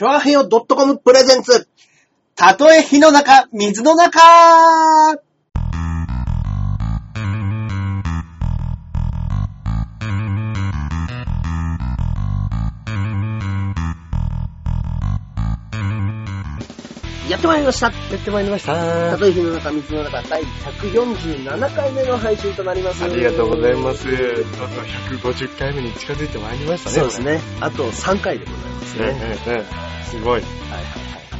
チョアヘヨ .com プレゼンツ。たとえ火の中、水の中やってまいりました。やってまいりました。たとえ火の中、水の中、第147回目の配信となります。ありがとうございます。どんどん150回目に近づいてまいりましたね。そうですね。あと3回でございますね。ね。ねえねえすごい。はいはいは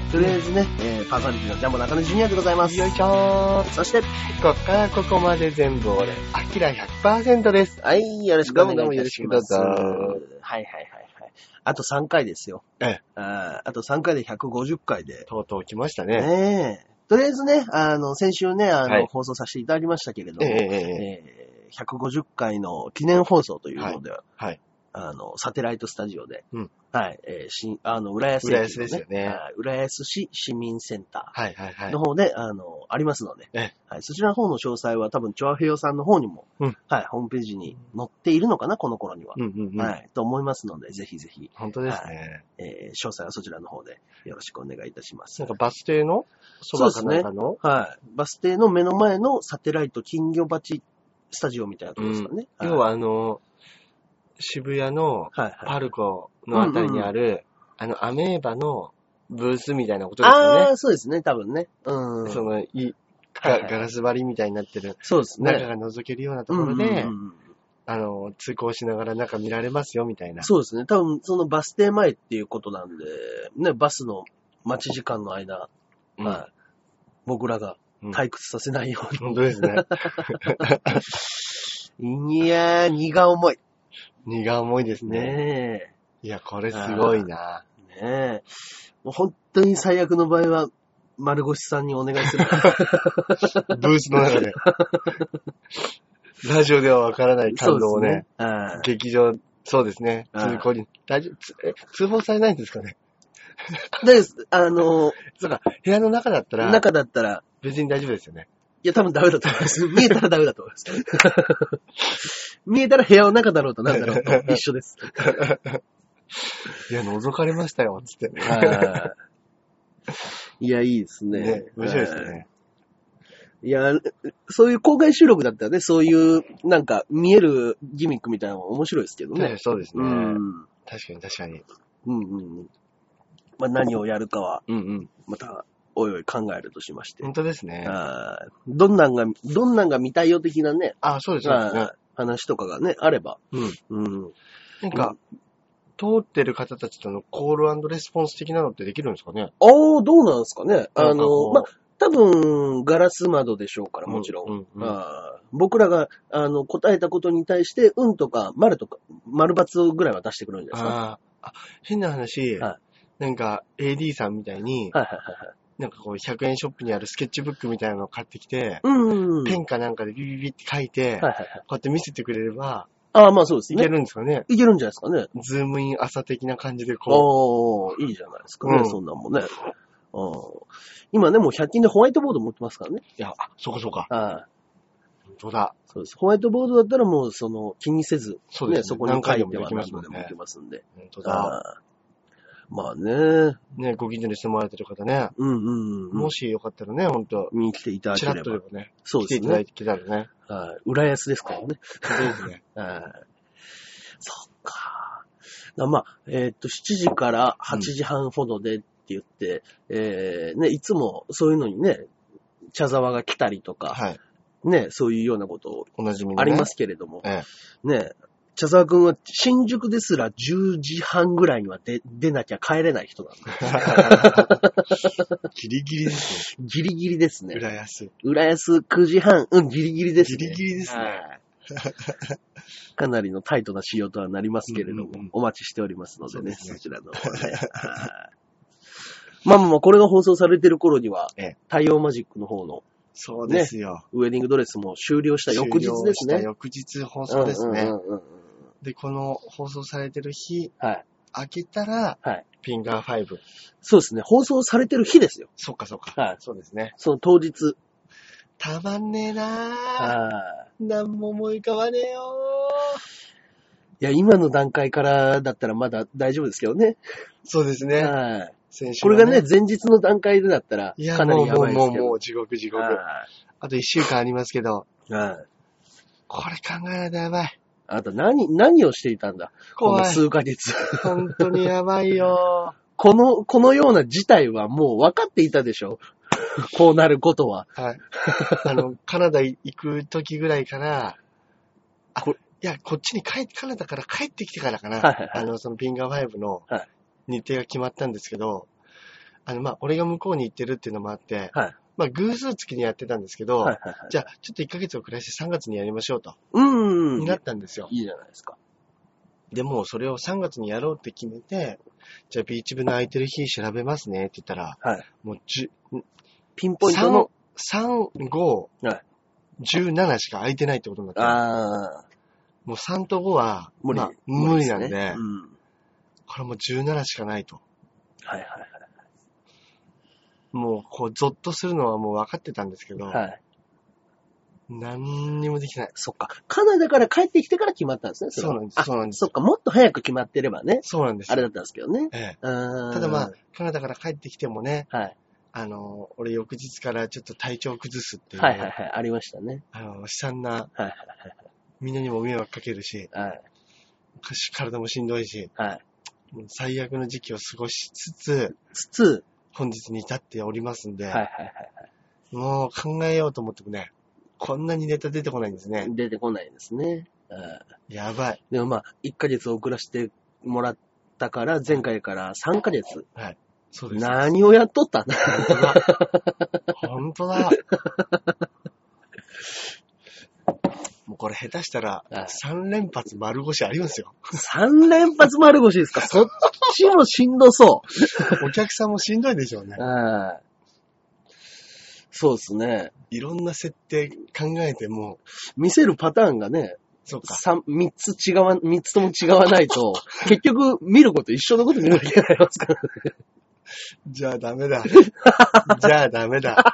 い。とりあえずね、えー、パーソナリティのジャンボ中根ジュニアでございます。よいしょー。そして、こっからここまで全部俺、アキラ100%です。はい、よろしくお願いいたします。どうもどうもよろしくどうぞはいはいはいはい。あと3回ですよ。ええ。あーあと3回で150回で。とうとう来ましたね。ねえ。とりあえずね、あの、先週ね、あの、はい放送させていただきましたけれども、ええええええー150回の記念放送というので、はい。あの、サテライトスタジオで、うん。はい、えーし、あの、浦安駅の、浦安ですよね。はい。浦安市市民センタはいはいはい。ーの。方で、あの、ありますので、ええ。はい、そちらの方の詳細は多分、チョアヘヨさんの方にも、うん。はい、ホームページに載っているのかな、この頃には。うんうんうん。はい、と思いますので、ぜひぜひ、本当ですね。えー詳細はそちらの方でよろしくお願いいたします。なん。かバス停のそばかなんかの？はい。バス停の目の前のサテライト金魚鉢スタジオみたいなところですかね。い要はあの、渋谷のはいはい。パルコのあたりにある、あの、アメーバのブースみたいなことですよね。ああ、そうですね、多分ね。うん。その、いはいガはいガラス張りみたいになってる、そうですね。中が覗けるようなところで、うんうんうんあの、通行しながら中見られますよ、みたいな。そうですね。多分、そのバス停前っていうことなんで、ね、バスの待ち時間の間、うんはい。僕らがうん退屈させないよう本当ですね。に。いやー、荷が重い。荷が重いですね。ねいや、これすごいな。え。ねえ。もう本当に最悪の場合は、丸越さんにお願いする。ブースの中で。ラジオではわからない感動をね、そうですね。はい劇場、そうですね、はい通行に、大丈夫、つえ通報されないんですかね？で、あの、そうか、部屋の中だったら、中だったら、別に大丈夫ですよね。いや、多分ダメだと思います。見えたらダメだと思います。見えたら部屋の中だろうとなんだろうと 一緒です。いや、覗かれましたよ、つって。はいいや、いいですね。ね、面白いですね。いや、そういう公開収録だったらね、そういう、なんか、見えるギミックみたいなのも面白いですけどね。うそうですね。ん。確かに確かに。うんうん。まあ、何をやるかは、うんうん。また、おいおい考えるとしまして。本当ですね。あーどんなんが、どんなんが見たいよ的なね、あ、そうですそうですねま。あ話とかがね、あれば。うん。うん。なんか、通ってる方たちとのコールレスポンス的なのってできるんですかね？ああ、どうなんですかね。あの、うまあ、多分、ガラス窓でしょうから、もちろん。うんうんうんあー僕らが、あの、答えたことに対して、うんとか、丸とか、丸×ぐらいは出してくるんじゃないですか。あ変な話、はなんか AD さんみたいに、はいはいはいはい。なんかこう100円ショップにあるスケッチブックみたいなのを買ってきて、うん。ペンかなんかでビビビって書いて、はいはいはい。こうやって見せてくれれば、ああ、まあそうですね。いけるんですかね。いけるんじゃないですかね。ズームイン朝的な感じでこおー、いいじゃないですかね、うんそんなんもね。うん今ね、もう100均でホワイトボード持ってますからね。う、いや、あ、そうかそうか。ああ本当だ。そうです。ホワイトボードだったらもう、その、気にせず、そうですねそこに書いては何回でもできますもんね何度でもいけますんで。本当だ。ああまあね。ね、ご近所に住まわれてる方ね、うんうんうん。もしよかったらね、ほんと、見に来ていただチラッければ。とでもね、そうですね。来ていただいてきたらね。はい。浦安ですからね。本当ですね。はいそっか。だまあ、えーっと、7時から8時半ほどでって言って、えーね、いつもそういうのにね、茶沢が来たりとか、はい。ね、そういうようなことおなじみのね。ありますけれども、えね、茶沢くんは新宿ですら10時半ぐらいには出出なきゃ帰れない人なんで、ギリギリですね。ギリギリですね。浦安。浦安9時半、うん、ギリギリですね。ギリギリですねはいかなりのタイトな仕様とはなりますけれども、うんうんうんお待ちしておりますのでね、そねちらの方ね。はいまあまあまあ、これが放送されてる頃には、ええ太陽マジックの方のそうですよ。ウェディングドレスも終了した翌日ですね。終了した翌日放送ですね。うんうんうんうんで、この放送されてる日、はい。開けたら、はい。フィンガー5。そうですね。放送されてる日ですよ。そっかそっか。はい。そうですね。その当日。たまんねえなぁ。はなんも思い浮かばねえよいや、今の段階からだったらまだ大丈夫ですけどね。そうですね。はい。先週はこれがね、、前日の段階でだったら、いや、かなりやもうもうばいですけど。もうもう地獄地獄。はいあと一週間ありますけど、はい。これ考えないとやばい。あなた何、何をしていたんだ？この。数ヶ月。本当にやばいよ。この、このような事態はもう分かっていたでしょ？こうなることは。はい。あの、カナダ行く時ぐらいから、あ、こいや、こっちに帰って、カナダから帰ってきてからかな。はいはいはいあの、そのピンガー5のはい日程が決まったんですけど、あの、まあ、俺が向こうに行ってるっていうのもあって、はい。まあ、偶数月にやってたんですけど、はいはいはい。じゃあ、ちょっと1ヶ月遅らして3月にやりましょうと、うん。になったんですよ。いいじゃないですか。でも、それを3月にやろうって決めて、じゃあ、ビーチ部の空いてる日調べますねって言ったら、はい。もう10、ピンポイントの、3、5、はい17しか空いてないってことになって、ああ、もう3と5は、無理。まあ無理なんで、すねうん。これもう17しかないと。はいはいもう、こう、ゾッとするのはもう分かってたんですけど、はい。はい。何にもできない。そっか。カナダから帰ってきてから決まったんですね。れはそうなんですあそうなんですそっか。もっと早く決まってればね。そうなんですよ。あれだったんですけどね。ええたただまあ、カナダから帰ってきてもね、はい。あの、俺翌日からちょっと体調を崩すっていう、はいはいはい。ありましたね。あの、悲惨な、はいはいみんなにも迷惑かけるし、はい。はい。体もしんどいし、はい。もう最悪の時期を過ごしつつ、つつ、本日に至っておりますんで、はいはいはいもう考えようと思ってもね、こんなにネタ出てこないんですねはい。。出てこないですね。うんやばい。でもまあ、1ヶ月遅らせてもらったから、前回から3ヶ月。そうです。何をやっとった？んだ本当だ。もう これ下手したらはい3連発丸腰ありますよ。?3 連発丸腰ですか？そっちもしんどそお客さんもしんどいでしょうねう。。はい。そうですね。いろんな設定考えても、見せるパターンがね、そうか。三三つ違わ、三つとも違わないと、結局見ること一緒のこと見なきゃいけないますから。じゃあダメだ。じゃあダメだ。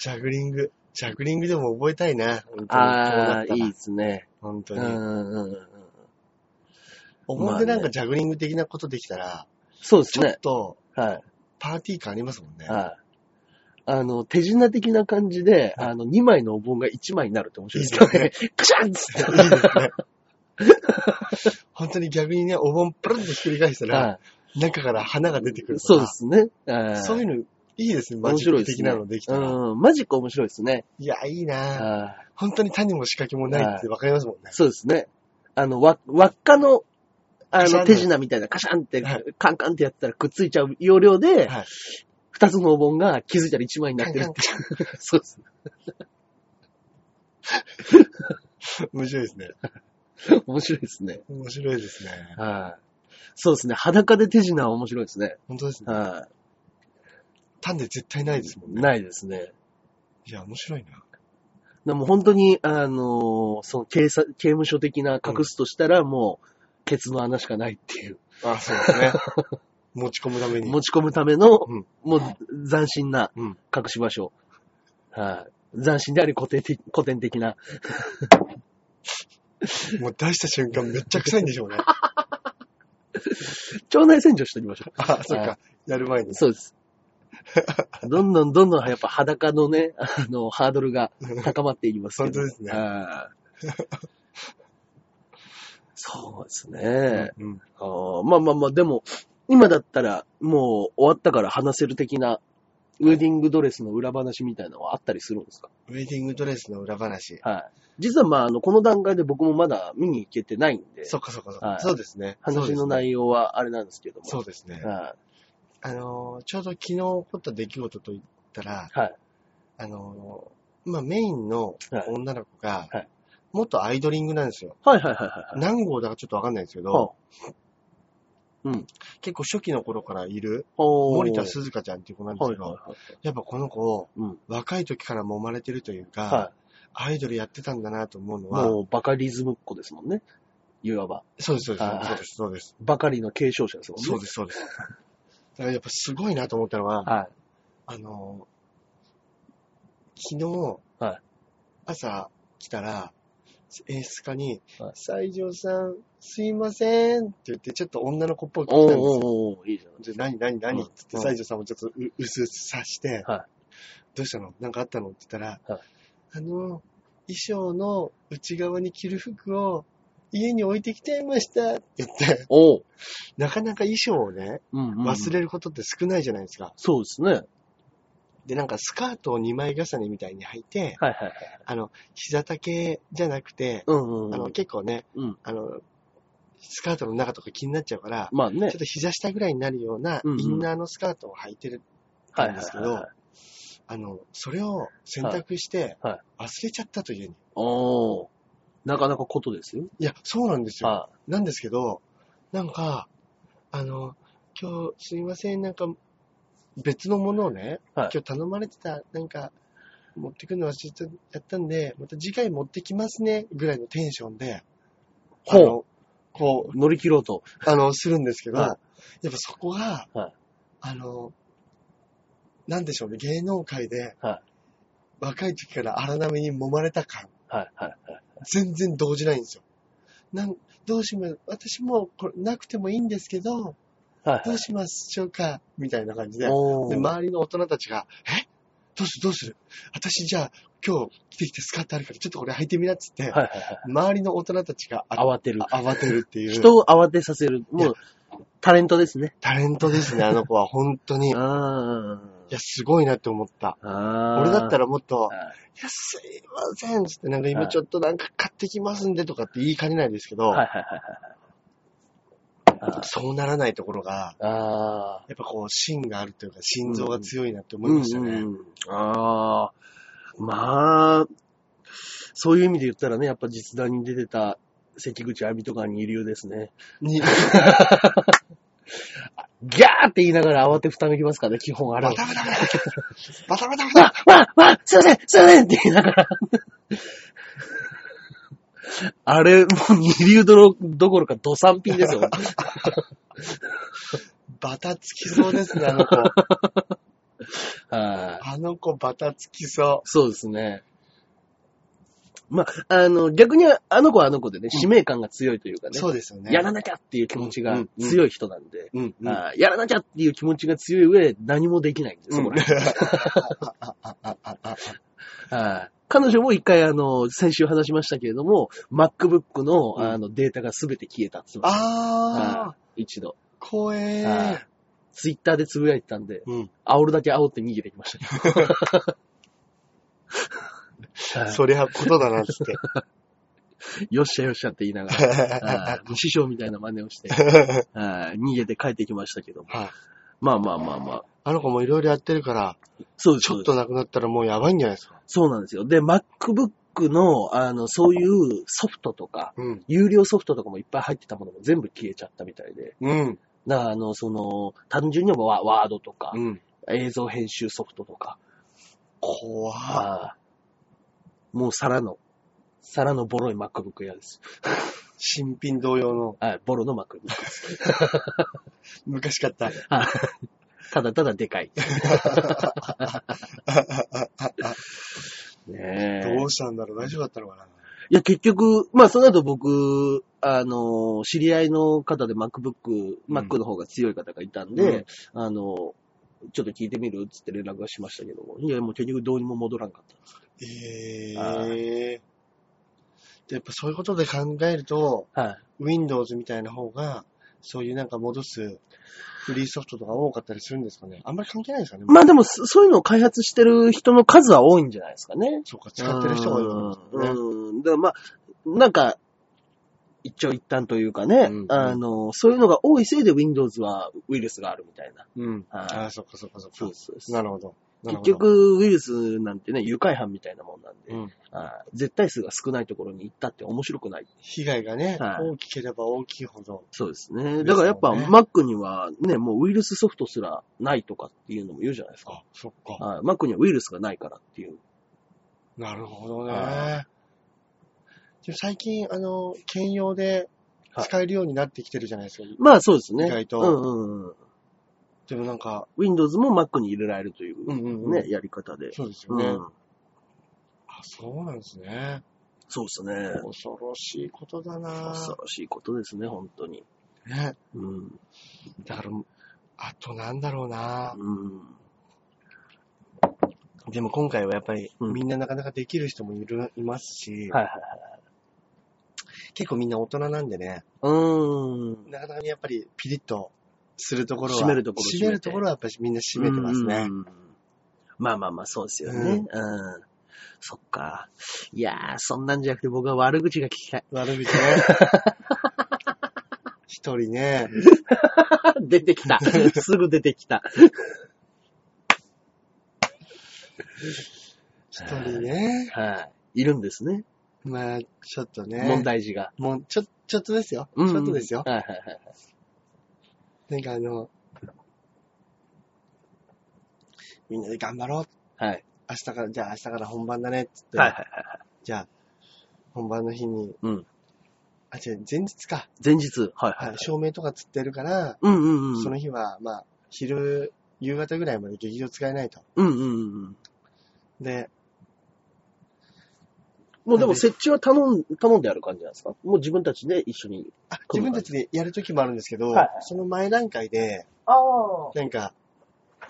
ジャグリング。ジャグリングでも覚えたいな。ああ、いいですね。本当に。うんうんうん。思い出なんかジャグリング的なことできたら、ちょっそうですね。とはい。パーティー感ありますもんね。はい。あの、手品的な感じで、あの、2枚のお盆が1枚になるって面白いですよね。クシャンっつって。いいですね。本当に逆にね、お盆プルンとひっくり返したら、はい。中から花が出てくるそうで。すね。はいそういうのいいですね。マ面ジック的。なのできたら。うん。マジック面白いですね。いや、いいなはい本当に種も仕掛けもないってわかりますもんね。そうですね。あの、わ、輪っかの、あの、手品みたいなカシャンってはい、カンカンってやったらくっついちゃう要領で、はい二つのお盆が気づいたら一枚になってるっていう。そうです。面白いですね。面白いですね。面白いですね。はい。そうですね。裸で手品は面白いですね。本当ですね。は種絶対ないですもんい。ね。ないですね。いや、面白いな。でも本当に、あのーその警察、刑務所的な隠すとしたら、もう、ケツの穴しかないっていう。あ、そうですね。持ち込むために。持ち込むための、うんもう斬新なうん隠し場所。はい。斬新であり古典的古典的な。もう出した瞬間めっちゃ臭いんでしょうね。腸内洗浄しておきましょあ、そっはか。やる前にう。。そうです。どんどんどんどんやっぱ裸のね、あの、ハードルが高まっていきますけど。本当ですねはい そうですね。うん。あーまあまあまあ、でも、今だったら、もう終わったから話せる的な、ウェディングドレスの裏話みたいなのはあったりするんですか？ウェディングドレスの裏話。はい。実はまあ、あの、この段階で僕もまだ見に行けてないんで、そっかそっかそっか。はいそうですね。話の内容はあれなんですけども。そうですね。はあのー、ちょうど昨日起こった出来事といったら、い。はい。あのー、まあ、メインのはい女の子がはい、元アイドリングなんですよ。はいはいはいはい。何号だかちょっとわかんないんですけど、は結構初期の頃からいる森田鈴香ちゃんっていう子なんですけど、はいはいはい。やっぱこの子、うん。若い時から揉まれてるというか、はアイドルやってたんだなと思うのい。は、もう、バカリズムっ子ですもんね。いわば。そうです、そうです、はいそうです、そうです。バカリの継承者ですもんね。そうです、そうです。やっぱすごいなと思ったのは、はい。あのー、昨日、はい。朝来たら、演出家に、はい。西条さん、すいませんって言って、ちょっと女の子っぽく来おーたんですよ。おーおーいいじゃん。で、何、何、何？うん。って言って、うん西条さんもちょっとう、うすうす察して、はどうしたの？なんかあったの？って言ったら、はい。あの、衣装の内側に着る服を家に置いてきちゃいましたって言って、おーなかなか衣装をね、うんうん。忘れることって少ないじゃないですか。そうですね。で、なんかスカートを2枚重ねみたいに履いて、はいはいはい。あの、膝丈じゃなくて、うんうんうん。あの、結構ね、うんあの、スカートの中とか気になっちゃうから、まあねちょっ。と膝下ぐらいになるようなうんうんインナーのスカートを履いてるはいはいんですけどはいはい。、あの、それを選択してはい忘れちゃったというに。おーなかなかことです？よ。いや、そうなんですよ。はなんですけど、なんか、あの、今日すいません、なんか、別のものをね、はい今日頼まれてた、なんか、持ってくるの忘れちゃったんで、また次回持ってきますね、ぐらいのテンションで、あほうの、こい。乗り切ろうと。う、あの、するんですけど、はやっぱそこが、はいあの、なんでしょうね、芸能界で、はい若い時から荒波に揉まれた感、はいはいはい。全然動じないんですよ。なんどうします私もこれなくてもいいんですけど、はいはい。どうしましょうか？みたいな感じで、で周りの大人たちが、え？どうする？どうする？私じゃあ今日着てきてスカートあるからちょっとこれ履いてみなっつって、はいはいはい。周りの大人たちがあ慌てる。慌てるっていう。人を慌てさせる。もう、タレントですね。タレントですね、あの子は本当に。いあや、すごいなって思った。あ。俺だったら、らもっと、はいいや、すいませんつって、なんかはい今ちょっとなんか買ってきますんでとかって言いかねないですけど。そうならないところが。やっぱこう、芯があるというか、心臓が強いなって思いましたね。うんうんああ。まあ、そういう意味で言ったらね、やっぱ実弾に出てた関口亜美とか二流ですね。に、ギャーって言いながら慌てふためきますからね、基本あれはバ。タバタバタバタバタバタわわわすいませんすいませんって言いながら。あれ、もう二流どろどころかド三品ですよ。バタつきそうですね、あの子。はいあの子バタつきそそうですね。まあ、あの、逆にあの子はあの子でね、使命感が強いというかう。ね、そうですよね。やらなきゃっていう気持ちがうんうんうん強い人なんで、うん、うん。あーやらなきゃっていう気持ちが強い上、何もできないんです、そこら辺 はい彼女も一回、あの、先週話しましたけれども、MacBook の、うんあの、データが全て消えたって言って。あー、一度。怖えはー。ツイッターでつぶやいてたんで、うん。煽るだけ煽って逃げてきました。はいそりゃことだな、つって。よっしゃよっしゃって言いながら、はい 師匠みたいな真似をして、はい逃げて帰ってきましたけども。はい。まあまあまあまあ。あの子もいろいろやってるから、そうです。ちょっとなくなったらもうやばいんじゃないですか。そうなんですよ。で、MacBook の、あの、そういうソフトとか、うん。有料ソフトとかもいっぱい入ってたものも全部消えちゃったみたいで。うん。だから、あの、その、単純にワワードとか、うん。映像編集ソフトとか、怖もう皿の、皿のボロい MacBook 嫌です。新品同様のはい、ボロの MacBook。昔買った。はいただただでかい。ねえどうしたんだろう大丈夫だったのかないや、結局、まあ、その後僕、あの、知り合いの方で MacBook、Mac の方が強い方がいたんで、あの、ちょっと聞いてみるっつって連絡はしましたけども、いや、もう結局どうにも戻らんかった。えはえでやっぱそういうことで考えると、はい。Windows みたいな方が、そういうなんか戻すフリーソフトとか多かったりするんですかねあんまり関係ないですかねまあでも、そそういうのを開発してる人の数は多いんじゃないですかね。そうか、使ってる人がいるんですね。うん。うん。だからまあ、なんか、一長一短というかね、うんあの、そういうのが多いせいで Windows はウイルスがあるみたいな。うん。はいああ、そっかそっかそっか。そうですそうですなるほど。結局、ウイルスなんてね、愉快犯みたいなもんなんで、うん、絶対数が少ないところに行ったって面白くない。被害がね、はい大きければ大きいほど。そうですね。だからやっぱ、Mac にはね、もうウイルスソフトすらないとかっていうのも言うじゃないですか。あ、そっか。はい Mac にはウイルスがないからっていう。なるほどはね。で最近、あの、兼用で使えるようになってきてるじゃないですか。まあそうですね。意外とうんうんうん。でもなんか、Windows も Mac に入れられるという、うんうんうんね、やり方で。そうですよね。うん。あ、そうなんですね。そうですね。恐ろしいことだな恐ろしいことですね、本当に。ね。うん。だから、あとなんだろうなうん。でも今回はやっぱり、うんみんななかなかできる人もいる、いますし、はいはいはい。結構みんな大人なんでね、うーん。なかなかにやっぱりピリッとするところは、締めるところ締めるところはやっぱりみんな締めてますね。うん。まあまあまあ、そうですよね。うん。そっか。いやー、そんなんじゃなくて僕は悪口が聞きたい。悪口ね。一人ね、出てきた。すぐ出てきた。一人ね、はい。いるんですね。まあ、ちょっとね、問題児が。もう、ちょ、ちょっとですよ。うんちょっとですよ。はいはいはい。なんかあの、みんなで頑張ろう。はい。明日から、じゃあ明日から本番だね。つって、はいはいはい。じゃあ、本番の日に、うん。あ、違う、前日か。前日。はいははいい。。照明とかつってるから、うんうんうん。その日は、まあ、昼、夕方ぐらいまで劇場使えないと。うんうんうん。で、もうでも設置は頼ん、頼んである感じなんですか？もう自分たちで一緒に。あ、自分たちでやるときもあるんですけど、はいはいその前段階で、ああ。はなんか、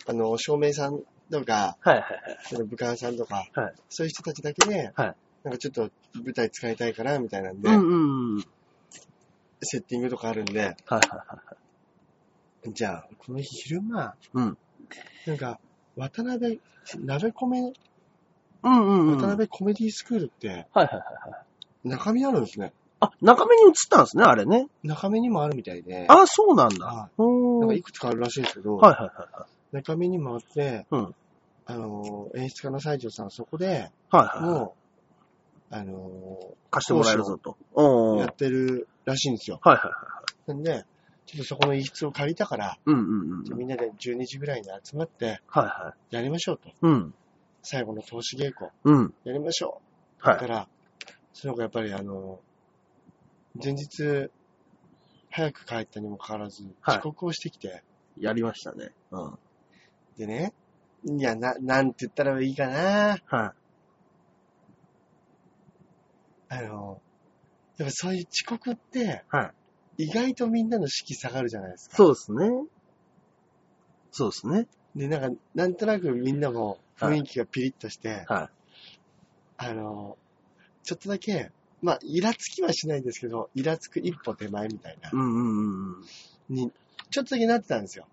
あの、照明さんとか、いはいはい。その武漢さんとか、はいそういう人たちだけで、はいなんかちょっと舞台使いたいから、みたいなんで、うんうんうん。セッティングとかあるんで、はいはいはい。じゃあ、この日昼間、うん。なんか、渡辺、鍋米、うんうんうん。渡辺コメディスクールって、はいはいはいはい。中身あるんですね。あ、中目に映ったんですね、あれね。中身にもあるみたいで、あ、そうなんだ。はうーん。はいなんかいくつかあるらしいんですけど、はいはいはい。中身にもあって、うんあの、演出家の西条さんはそこで、はいはいはい。もう、あの、貸してもらえるぞと。うん。はいやってるらしいんですよ。はいはい。なんで、ちょっとそこの一室を借りたから、うんうんうん。みんなで12時ぐらいに集まって、はいはい。やりましょうと。うん。最後の投資稽古、うん。やりましょう。はい。だから、その子やっぱりあの、前日、早く帰ったにもかかわらず、はい遅刻をしてきて、やりましたね。うん。でね、いや、な、なんて言ったらいいかな。はい。あの、やっぱそういう遅刻って、はい。意外とみんなの士気下がるじゃないですか。そうですね。そうですね。で、なんか、なんとなくみんなも雰囲気がピリッとして、はい。あの、ちょっとだけ、まあ、イラつきはしないんですけど、イラつく一歩手前みたいな、うんうんうんうん。に、ちょっとだけなってたんですよ。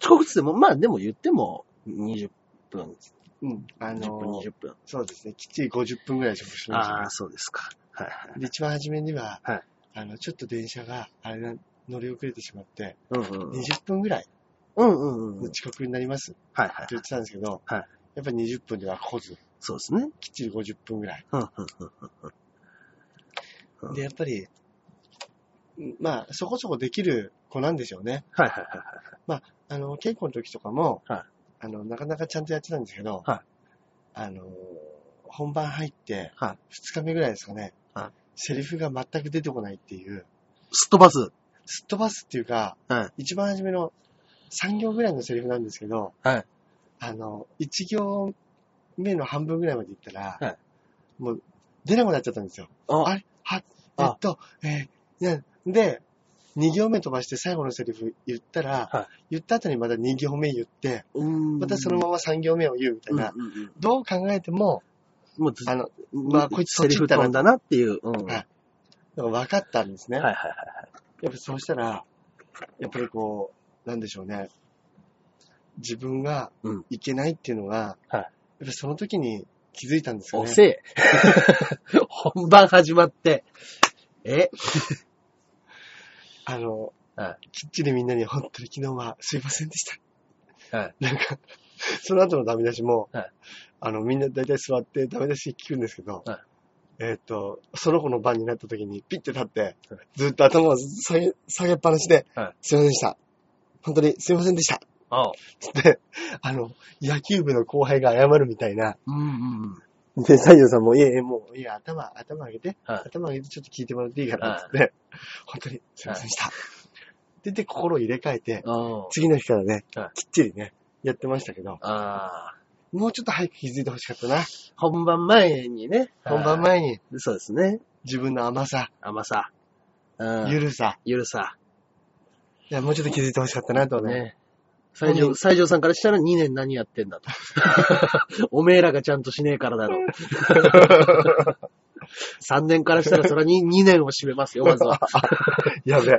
遅刻っても、まあでも言っても20分、うん。あの、10分、20分。そうですね。きっちり50分ぐらい遅刻しましたねああ、そうですか。はいはい。で、一番初めには、はいあの、ちょっと電車が、あれな、乗り遅れてしまって、うんうんうん。20分ぐらいうんうんうん。の遅刻になりますってはいはい。言ってたんですけど、はいやっぱり20分では来ず、そうですね。きっちり50分ぐらい。うんうんうんうん。で、やっぱり、んまあ、そこそこできる子なんでしょうね。はいはいはいはい。あの、稽古の時とかも、はいあの、なかなかちゃんとやってたんですけど、はいあの、本番入って、はい2日目ぐらいですかね、はいセリフが全く出てこないっていう、すっ飛ばす。すっ飛ばすっていうか、はい。一番初めの3行ぐらいのセリフなんですけど、はい。あの、1行目の半分ぐらいまで行ったら、はいもう出なくなっちゃったんですよ。ああれ？は、えあっと、えーなで、2行目飛ばして最後のセリフ言ったら、はい言った後にまた2行目言って、またそのまま3行目を言うみたいな、うんうんうんどう考えても、もうずあの、まあこいつそセリっち行ったんだなっていう。うん。はい分かったんですね。はいはいはい。やっぱそうしたら、やっぱりこう、なんでしょうね。自分がうんいけないっていうのが、はいやっぱりその時に気づいたんですよね。遅え。本番始まって。え？あの、はきっちりみんなに本当に昨日はすいませんでした。はい。なんか、その後のダメ出しも、はいあの、みんな大体座ってダメ出し聞くんですけど、はいえーっ、と、その子の番になった時にピッて立って、はいずっと頭を下げ、下げっぱなしで、はいすいませんでした。本当にすいませんでした。あつって、あの、野球部の後輩が謝るみたいな。うんうん。で、西条さんも、いえいえ、もう、いや、頭、頭上げて、はい頭上げてちょっと聞いてもらっていいかな、つって、本当にすいませんでした。で、で、心を入れ替えて、あ次の日からね、はきっちりね、やってましたけど、あ。もうちょっと早く気づいてほしかったな。本番前にね。本番前にはい。そうですね。自分の甘さ、甘さ。うん。ゆるさ。ゆるさ。いや、もうちょっと気づいてほしかったなとね。ね。西条、西条さんからしたら2年何やってんだと。おめえらがちゃんとしねえからだろ。3年からしたらそれは 2, 2 年を占めますよ、まずは。やべえ。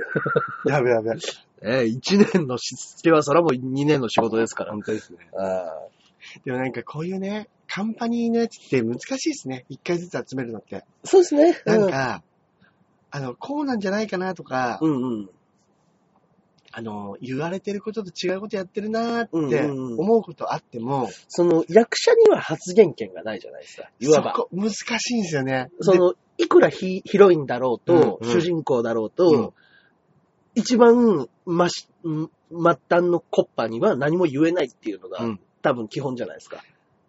やべえやべえ。え1年のしつけはそれはもう2年の仕事ですから。本当ですね。あでもなんかこういうね、カンパニーのやつって難しいですね。一回ずつ集めるのって。そうですね。なんか、あの、こうなんじゃないかなとか、うんうん。あの、言われてることと違うことやってるなーってうんうんうん思うことあっても、その役者には発言権がないじゃないですか。いわば。そこ難しいんですよね。その、いくらヒヒロインだろうと、うんうん主人公だろうと、うん一番、まし、ん末端のコッパには何も言えないっていうのが、うん多分基本じゃないですか。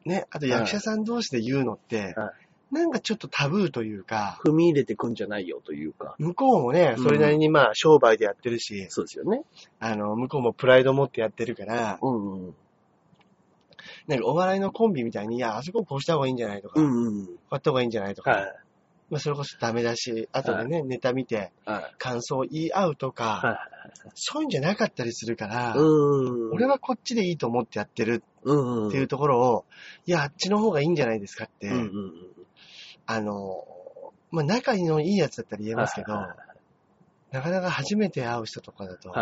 でね、あと役者さん同士で言うのって、はなんかちょっとタブーというか、踏み入れてくんじゃないよというか。向こうもね、うんそれなりにまあ商売でやってるし、そうですよね。あの、向こうもプライド持ってやってるから、うんうん。なんかお笑いのコンビみたいに、いや、あそここうした方がいいんじゃないとか、こうんうん。うやった方がいいんじゃないとか、はい。まあそれこそダメだし、後でね、ネタ見てはい。感想を言い合うとか、はい。そういうんじゃなかったりするから、うん。俺はこっちでいいと思ってやってるうんうん。っていうところを、いや、あっちの方がいいんじゃないですかって、うんうんうん。あの、まあ、仲のいいやつだったら言えますけど、はなかなか初めて会う人とかだと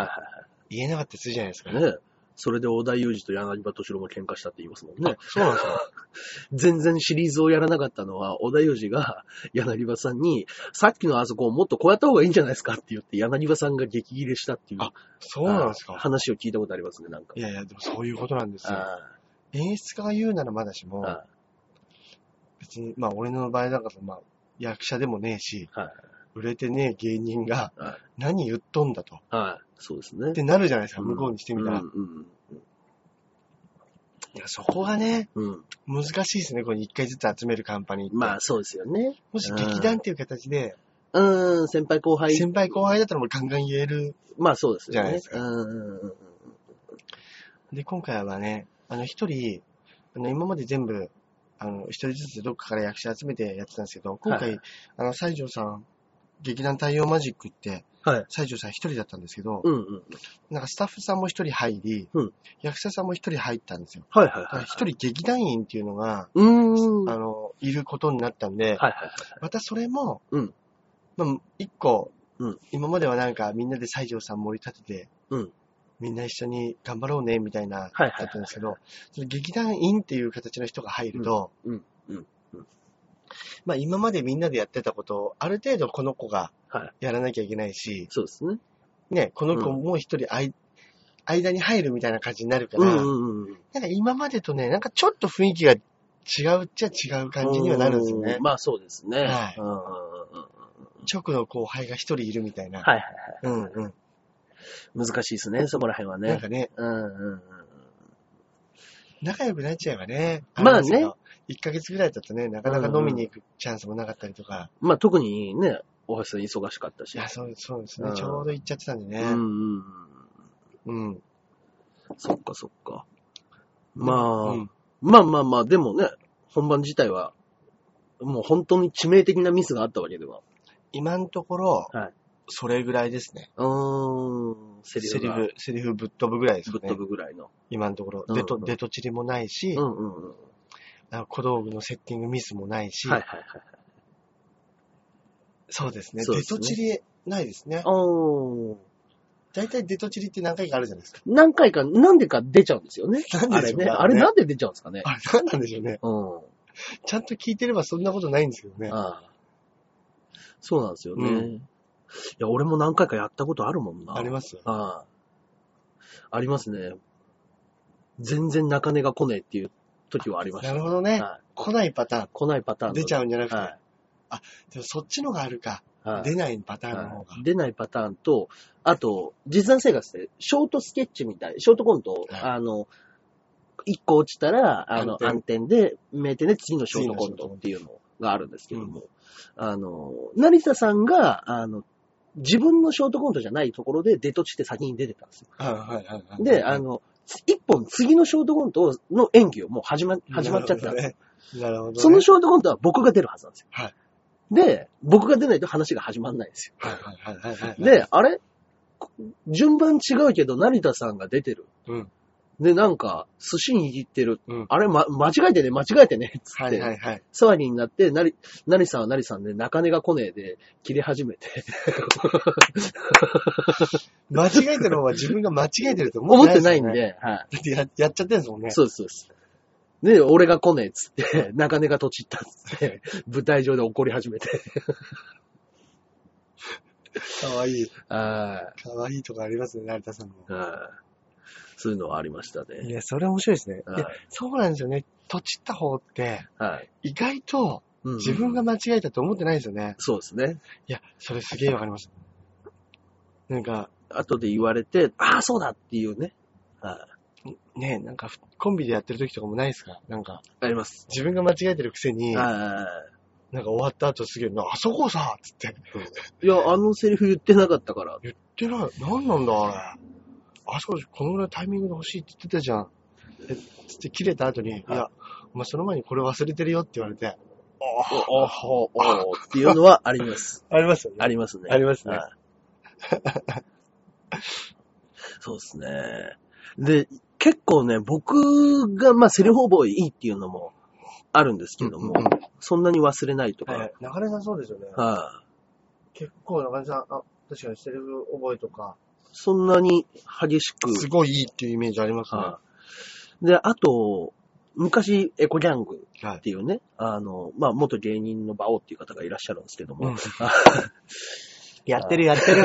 言えなかったりするじゃないですか。い。ねそれで小田裕二と柳葉敏郎も喧嘩したって言いますもんねあ。そうなんですよ。全然シリーズをやらなかったのは、小田裕二が柳葉さんに、さっきのあそこをもっとこうやった方がいいんじゃないですかって言って、柳葉さんが激切れしたっていう。あそうなんですか。話を聞いたことありますね、なんか。いやいや、でもそういうことなんですよ。あ演出家が言うならまだしも、別に、まあ俺の場合だから、まあ役者でもねえし、はい売れてねえ芸人があ何言っとんだと。はい。そうですね。ってなるじゃないですか、向こうにしてみたら。うんうんいや、そこがね、うん。難しいですね、これ一回ずつ集めるカンパニーって。まあ、そうですよね。もし劇団っていう形で、うん、先輩後輩。先輩後輩だったらもうガンガン言える。まあ、そうですよね。じゃないですかうんうんうんうん。で、今回はね、あの、一人、あの、今まで全部、あの、一人ずつどっかから役者集めてやってたんですけど、今回、はいあの、西条さん、劇団太陽マジックって、はい。西条さん一人だったんですけど、うんうん。なんかスタッフさんも一人入り、うん役者さんも一人入ったんですよ。はいはいはい。一人劇団員っていうのが、うーん。はいあの、いることになったんで、はいはい。またそれも、うんまあ、一個、うん今まではなんかみんなで西条さん盛り立てて、うんみんな一緒に頑張ろうね、みたいな、だったんですけど、その劇団員っていう形の人が入ると、うんうんまあ今までみんなでやってたことを、ある程度この子がはい。やらなきゃいけないし、そうですね。ね、この子もう一人あい、間に入るみたいな感じになるから、うんうんうん。なんか今までとね、なんかちょっと雰囲気が違うっちゃ違う感じにはなるんですよねう。まあそうですね。はいうんうんうんうん直の後輩が一人いるみたいな。はいはいはい。うんうん。難しいですね、そこら辺はね。なんかね、うんうんうん。仲良くなっちゃえばね。まあねれですけど。1ヶ月ぐらいだとね、なかなか飲みに行くチャンスもなかったりとか。まあ特にね、大橋さん忙しかったし。いや、そうそうですね。うんちょうど行っちゃってたんでね。うんうんうん。うん。そっかそっか。まあ、うんまあまあまあ、でもね、本番自体は、もう本当に致命的なミスがあったわけでは。今のところ、はいそれぐらいですね。うーん、セリフがセリフ、セリフぶっ飛ぶぐらいですぶっね。飛ぶぐらいの。今のところ。うんデト、デトチリもないし、うんうんうん。あの小道具のセッティングミスもないし、はいはいはい。そうですね。デそうですねトチリないですね。おー。大体デトチリって何回かあるじゃないですか。何回か、なんでか出ちゃうんですよね。なんででしょうねあれね。あれなんで出ちゃうんですかね。あれ何なんでしょうね。うん。ちゃんと聞いてればそんなことないんですけどね。ああそうなんですよね。うんいや、俺も何回かやったことあるもんな。ありますよ。ああ。ありますね。全然中根が来ねえっていう時はありました。なるほどね。はい来ないパターン。来ないパターンの。出ちゃうんじゃなくて。はでもそっちのがあるか。い。はい出ないパターンの方が。はい出ないパターンと、あと、実弾生活で、ショートスケッチみたい、ショートコントあの、一個落ちたら、あの、暗暗転で、名店で次のショートコントっていうのがあるんですけども、あの、成田さんが、あの、自分のショートコントじゃないところでデトチって先に出てたんですよ。はいはいはいはい。で、あの、一本次のショートコントの演技をもう始ま、始まっちゃったんですよ。ね。なるほど、ね。そのショートコントは僕が出るはずなんですよ。はいで、僕が出ないと話が始まんないんですよ。はいはいはいはいはい。、で、あれ？順番違うけど、成田さんが出てる。うん。で、なんか、寿司握ってる。うん。あれ、ま、間違えてね、間違えてね、つって。はいはいはい。騒ぎになって、なり、なりさんはなりさんで、中根が来ねえで、切れ始めて。間違えてる方は自分が間違えてると思思ってないいんで、はい。だってややっちゃってるんですもんね。そうです、そうです。で、俺が来ねえっつって、中根がとちったっつって、舞台上で怒り始めて。かわいい。あかわいいとこありますね、成田さんも。あ、はいそういうのはありましたね。いや、それ面白いですね。はいいや、そうなんですよね。とちった方って、はい。意外とうん自分が間違えたと思ってないですよね。そうですね。いや、それすげえわかります。なんか、後で言われて、ああ、そうだっていうね。はい。ねなんか、コンビでやってる時とかもないですか？なんか、あります。自分が間違えてるくせに、なんああ。か終わった後すげえ、なあそこさつって。いや、あのセリフ言ってなかったから。言ってない。なんなんだ、あれ。あそこ、このぐらいタイミングで欲しいって言ってたじゃん。え、つって切れた後に、い。や、お前その前にこれ忘れてるよって言われて、お、お、ほ、おっていうのはあります。ありますよね。ありますね。ありますねはいそうですね。で、結構ね、僕が、まあ、セリフ覚えいいっていうのもあるんですけども、うんうんうんそんなに忘れないとか、はい。中根さんそうですよね。は結構中根さん、あ、確かにセリフ覚えとか、いそんなに激しく、すごいいいっていうイメージありますね。はいで、あと、昔、エコギャングはいっ。ていうね、あの、まあ、元芸人の馬王っていう方がいらっしゃるんですけども、うんやってるやってる。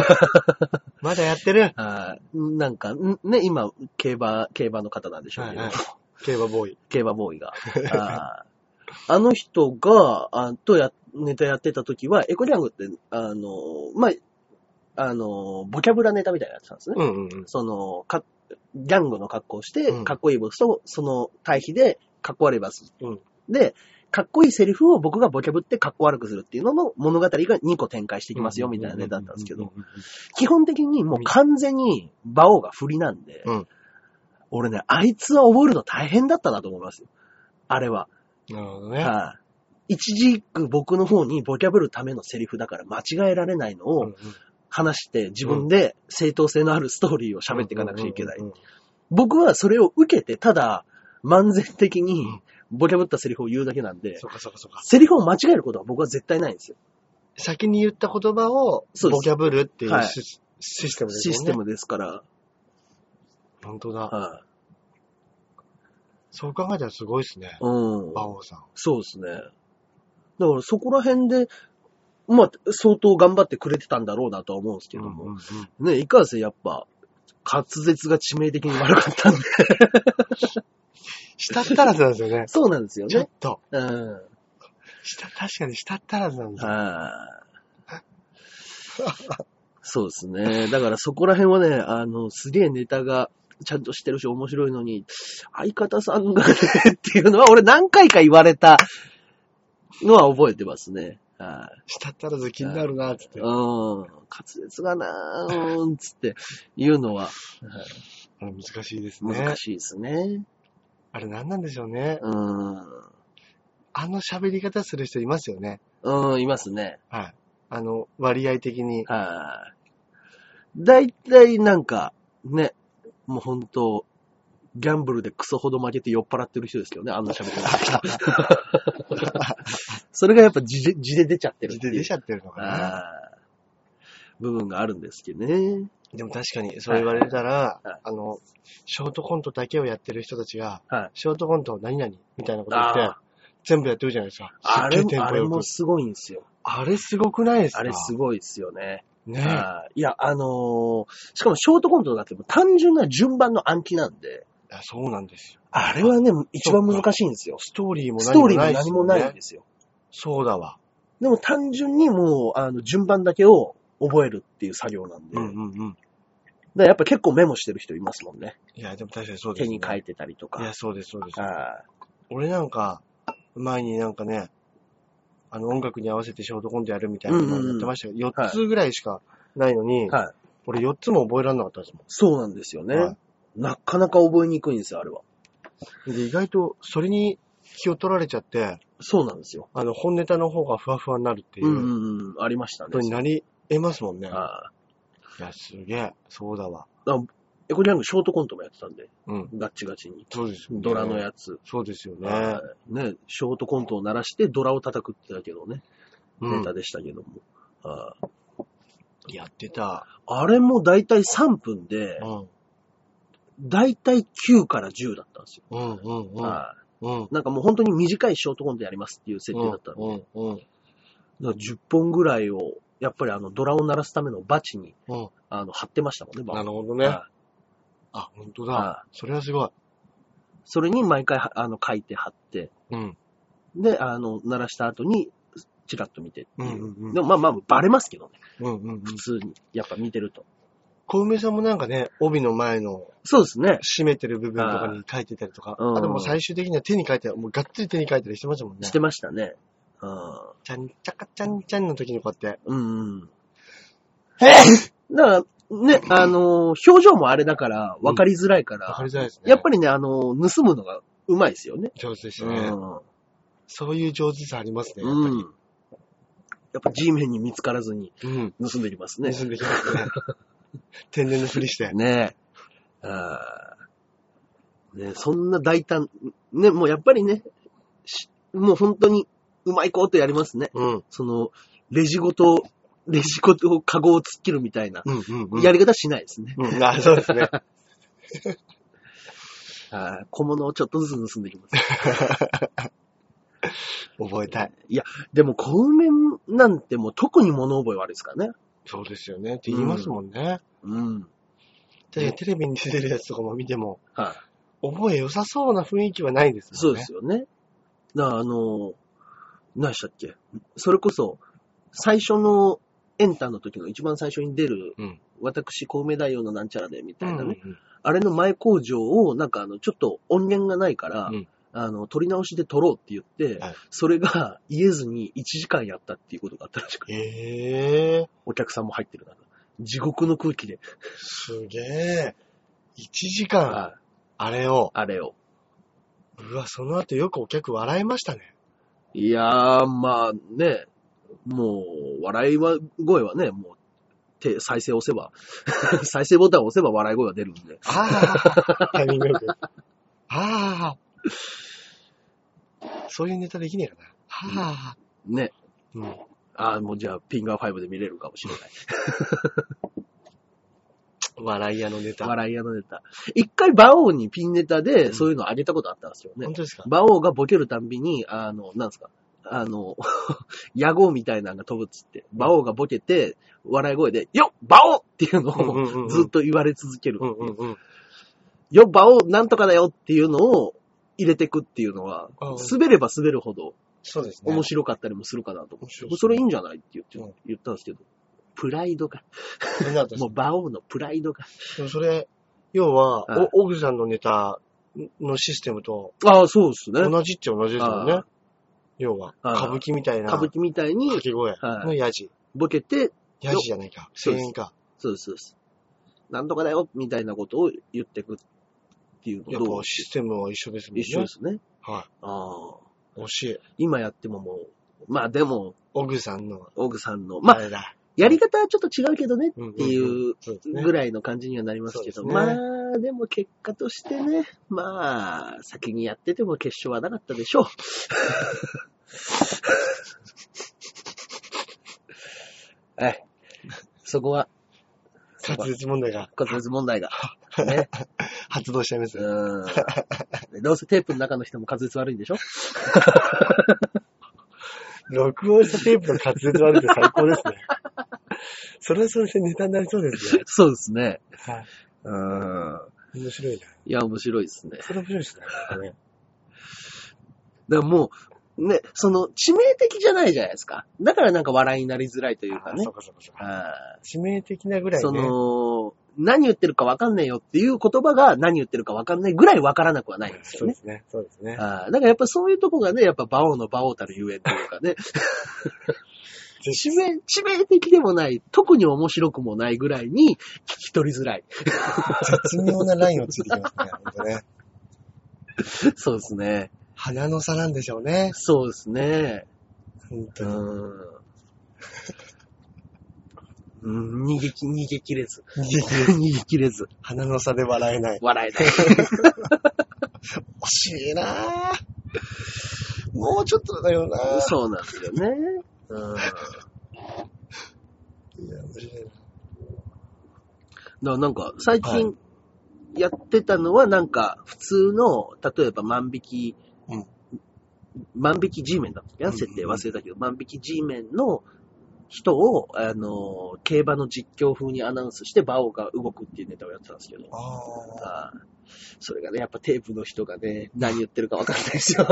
まだやってる。はいなんか、んね、今、競馬、競馬の方なんでしょうけど、はいはい競馬ボーイ。競馬ボーイが。あーあの人が、あとや、ネタやってた時は、エコギャングって、あの、まあ、あの、ボキャブラネタみたいなやつなんですね。うんうんうん。その、か、ギャングの格好をして、うんかっこいいボスと、その対比で、かっこ悪いバス。うんで、かっこいいセリフを僕がボキャブってかっこ悪くするっていうのの物語が2個展開していきますよ、みたいなネタだったんですけど、基本的にもう完全に馬王が振りなんで、うん俺ね、あいつは覚えるの大変だったなと思いますよ。あれは。なるほどね。はい。一軸僕の方にボキャブるためのセリフだから間違えられないのをうんうん話して自分で正当性のあるストーリーを喋っていかなくちゃいけない僕はそれを受けて、ただ、漫然的にうんボキャブったセリフを言うだけなんで、そうかそうかそうか。セリフを間違えることは僕は絶対ないんですよ。先に言った言葉をそうですボキャブルっていうはいシスシステムですよね。システムですから。本当だ。はい。そう考えたらすごいですね。うん。馬王さん。そうですね。だからそこら辺で、まあ、相当頑張ってくれてたんだろうなとは思うんですけども。うんうんうんね、いかんせんやっぱ、滑舌が致命的に悪かったんで。舌ったらずなんですよね。そうなんですよね。ちょっと。うん。舌、確かに舌ったらずなんですよ。はい。そうですね。だからそこら辺はね、あの、すげえネタがちゃんとしてるし面白いのに、相方さんがね、っていうのは俺何回か言われたのは覚えてますね。はい。舌ったらず気になるな、つって。うん。滑舌がなーん、つって言うのは、あれ難しいですはいね。難しいですね。あれ何なんでしょうね。うん。あの喋り方する人いますよね。うん、いますね。はい。あの、割合的に。はい。だいたいなんか、ね、もうほんと、ギャンブルでクソほど負けて酔っ払ってる人ですけどね、あんな喋ってる人。それがやっぱ字で字で出ちゃってる。字で出ちゃってるのかな。部分があるんですけどね。でも確かに、そう言われたら、はいあの、ショートコントだけをやってる人たちが、はい。ショートコント何々みたいなこと言ってあ、全部やってるじゃないですか。あれあれもすごいんですよ。あれすごくないですか？あれすごいですよね。ねはいいや、あのーしかもショートコントとかって単純な順番の暗記なんで、いやそうなんですよ。あれはね、一番難しいんですよ。ストーリーもストーリーも何もないんね。ですよ。そうだわ。でも単純にもう、あの、順番だけを覚えるっていう作業なんで、うんだかうんうん。らやっぱ結構メモしてる人いますもんね。いや、でも確かにそうです、ね。手に書いてたりとか。いや、そうです、そうです。あ俺なんか、前になんかね、あの音楽に合わせてショートコントやるみたいなのをやってましたけど、はい4つぐらいしかないのに、はい俺4つも覚えられなかったですもん。そうなんですよね。はいなかなか覚えにくいんですよ、あれは。で、意外とそれに気を取られちゃって、そうなんですよ。あの、本ネタの方がふわふわになるっていうう、んうんうん、ありましたねこと。になり得ますもんね。あいや、すげえ。そうだわ。あエコリャングショートコントもやってたんで、うん。ガッチガチに。そうですよね。ドラのやつ。そうですよね。はいね、ショートコントを鳴らしてドラを叩くってだけどね、うんネタでしたけども。あやってた。あれもだいたい3分で、うん。だいたい9から10だったんですよ。うんうんうん。はいうん。なんかもう本当に短いショートコントやりますっていう設定だったんで、うんうんだから10本ぐらいを、やっぱりあのドラを鳴らすためのバチに、うん。あの、貼ってましたもんね、なるほどどね。あ、本当だは。それはすごい。それに毎回、あの、書いて貼って、うん。で、あの、鳴らした後に、チラッと見てってうう。うんうんでもまあまあ、バレますけどね。うんうんうん。普通に。やっぱ見てると。小梅さんもなんかね、帯の前のそうですね。締めてる部分とかに書いてたりとか、うんあともう最終的には手に書いて、もうがっつり手に書いたりしてましたもんね。してましたね。うんちゃんちゃかちゃんちゃんの時にこうやって。うん。だから、ね、あのー表情もあれだから、分かりづらいから、わかりづらいですね。やっぱりね、あのー盗むのがうまいですよね。上手ですうね。ん。そういう上手さありますね、やっうん。やっぱ G メンに見つからずにぱり。うん。盗んできますね。盗んできますね。天然のふりして。ねえ。あーねそんな大胆、ね、もうやっぱりね、しもう本当にうまいことやりますね。うん。その、レジごと、レジごとカゴを突っ切るみたいな、うんうんうん。やり方しないですね。うん、あ、そうですね。はい小物をちょっとずつ盗んできます。覚えたい。でも、小梅なんてもう特に物覚え悪いですからね。そうですよね。って言いますもんね。うん。確かにテレビに出てるやつとかも見ても、はい。覚え良さそうな雰囲気はないですそ。うんですよね。だから、あの、何でしたっけ？それこそ、最初のエンターの時の一番最初に出る、うん私、小梅大王のなんちゃらで、みたいなね。うんうんあれの前工場を、なんかあの、ちょっと音源がないから、うんあの、撮り直しで撮ろうって言って、はいそれが言えずに1時間やったっていうことがあったらしくて、へえ、お客さんも入ってる中。地獄の空気で、すげえ。1時間、はいあれを。あれを。うわ、その後よくお客笑いましたね。いやー、まあね、もう、笑いは声はね、もう、手、再生押せば、再生ボタンを押せば笑い声が出るんで。ああ、タイミングよく。ああ。そういうネタできねえかな。はあ。ね。うん。ああ、もうじゃあ、ピンガー5で見れるかもしれない。笑い屋のネタ。笑い屋のネタ。一回、馬王にピンネタで、そういうのあげたことあったんですよね本。当ですか？馬王がボケるたんびに、あの、なんですか、あの、野号みたいなのが飛ぶっつって、馬王がボケて、笑い声で、よっ馬王っていうのうんうんうんうんを ずっと言われ続ける。うんうんうん。よっ馬王なんとかだよっていうのを入れてくっていうのはうん、滑れば滑るほどそうですね。面白かったりもするかなと思って、それいいんじゃないって言ってうん言ったんですけど、プライドが、もう馬王のプライドが。でもそれ、要は、オグさんのネタのシステムとああ、そうですね。同じっちゃ同じですもんねあ。要は、はい歌舞伎みたいな歌舞伎みたいに掛け声はいのヤジ。ボケて、ヤジじゃないか。声援か。そうです、そうです。なんとかだよ、みたいなことを言ってくっていうやっぱシステムは一緒ですもんね。一緒ですね。はああ。い。惜しい。今やってももう、まあでも、オグさんの、オグさんの、まあ。やり方はちょっと違うけどねうんっていうぐらいの感じにはなりますけど、まあ、でも結果としてね、まあ、先にやってても決勝はなかったでしょう。はい。そこは、滑舌問題が滑舌問題が。ね。発動しちゃいます。うん。どうせテープの中の人も滑舌悪いんでしょ？録音したテープの滑舌悪いって最高ですね。それはそれでネタになりそうですね。そうですね。はい。うん。面白いな。いや、面白いですね。それ面白いですね。なんかねだからもう、ね、その、致命的じゃないじゃないですか。だからなんか笑いになりづらいというかねあそう。かそうかそうか。あ致命的なぐらいね。その、何言ってるか分かんないよっていう言葉が何言ってるか分かんないぐらい分からなくはないんですよね。そうですね。そうですね。ああだからやっぱそういうとこがね、やっぱ馬王の馬王たるゆえんというかね。致命、致命的でもない、特に面白くもないぐらいに聞き取りづらい。絶妙なラインをついてきますね、ほんとね。そうですね。鼻の差なんでしょうね。そうですね。う本当に。ん。うん、逃げき、逃げ切れず。逃げ切れ逃げ切れず。鼻の差で笑えない。笑えない。惜しいなぁ。もうちょっとだよなぁ。そうなんですよね。うん。いや、面白いな。だなんか、最は近やってたのは、なんか、普通の、例えば万引き、うん万引き G メンだったっけな、うん設定忘れたけど、万引き G メンの人を、あの、競馬の実況風にアナウンスして、バオが動くっていうネタをやってたんですけど、ああ。それがね、やっぱテープの人がね、何言ってるかわかんないですよ。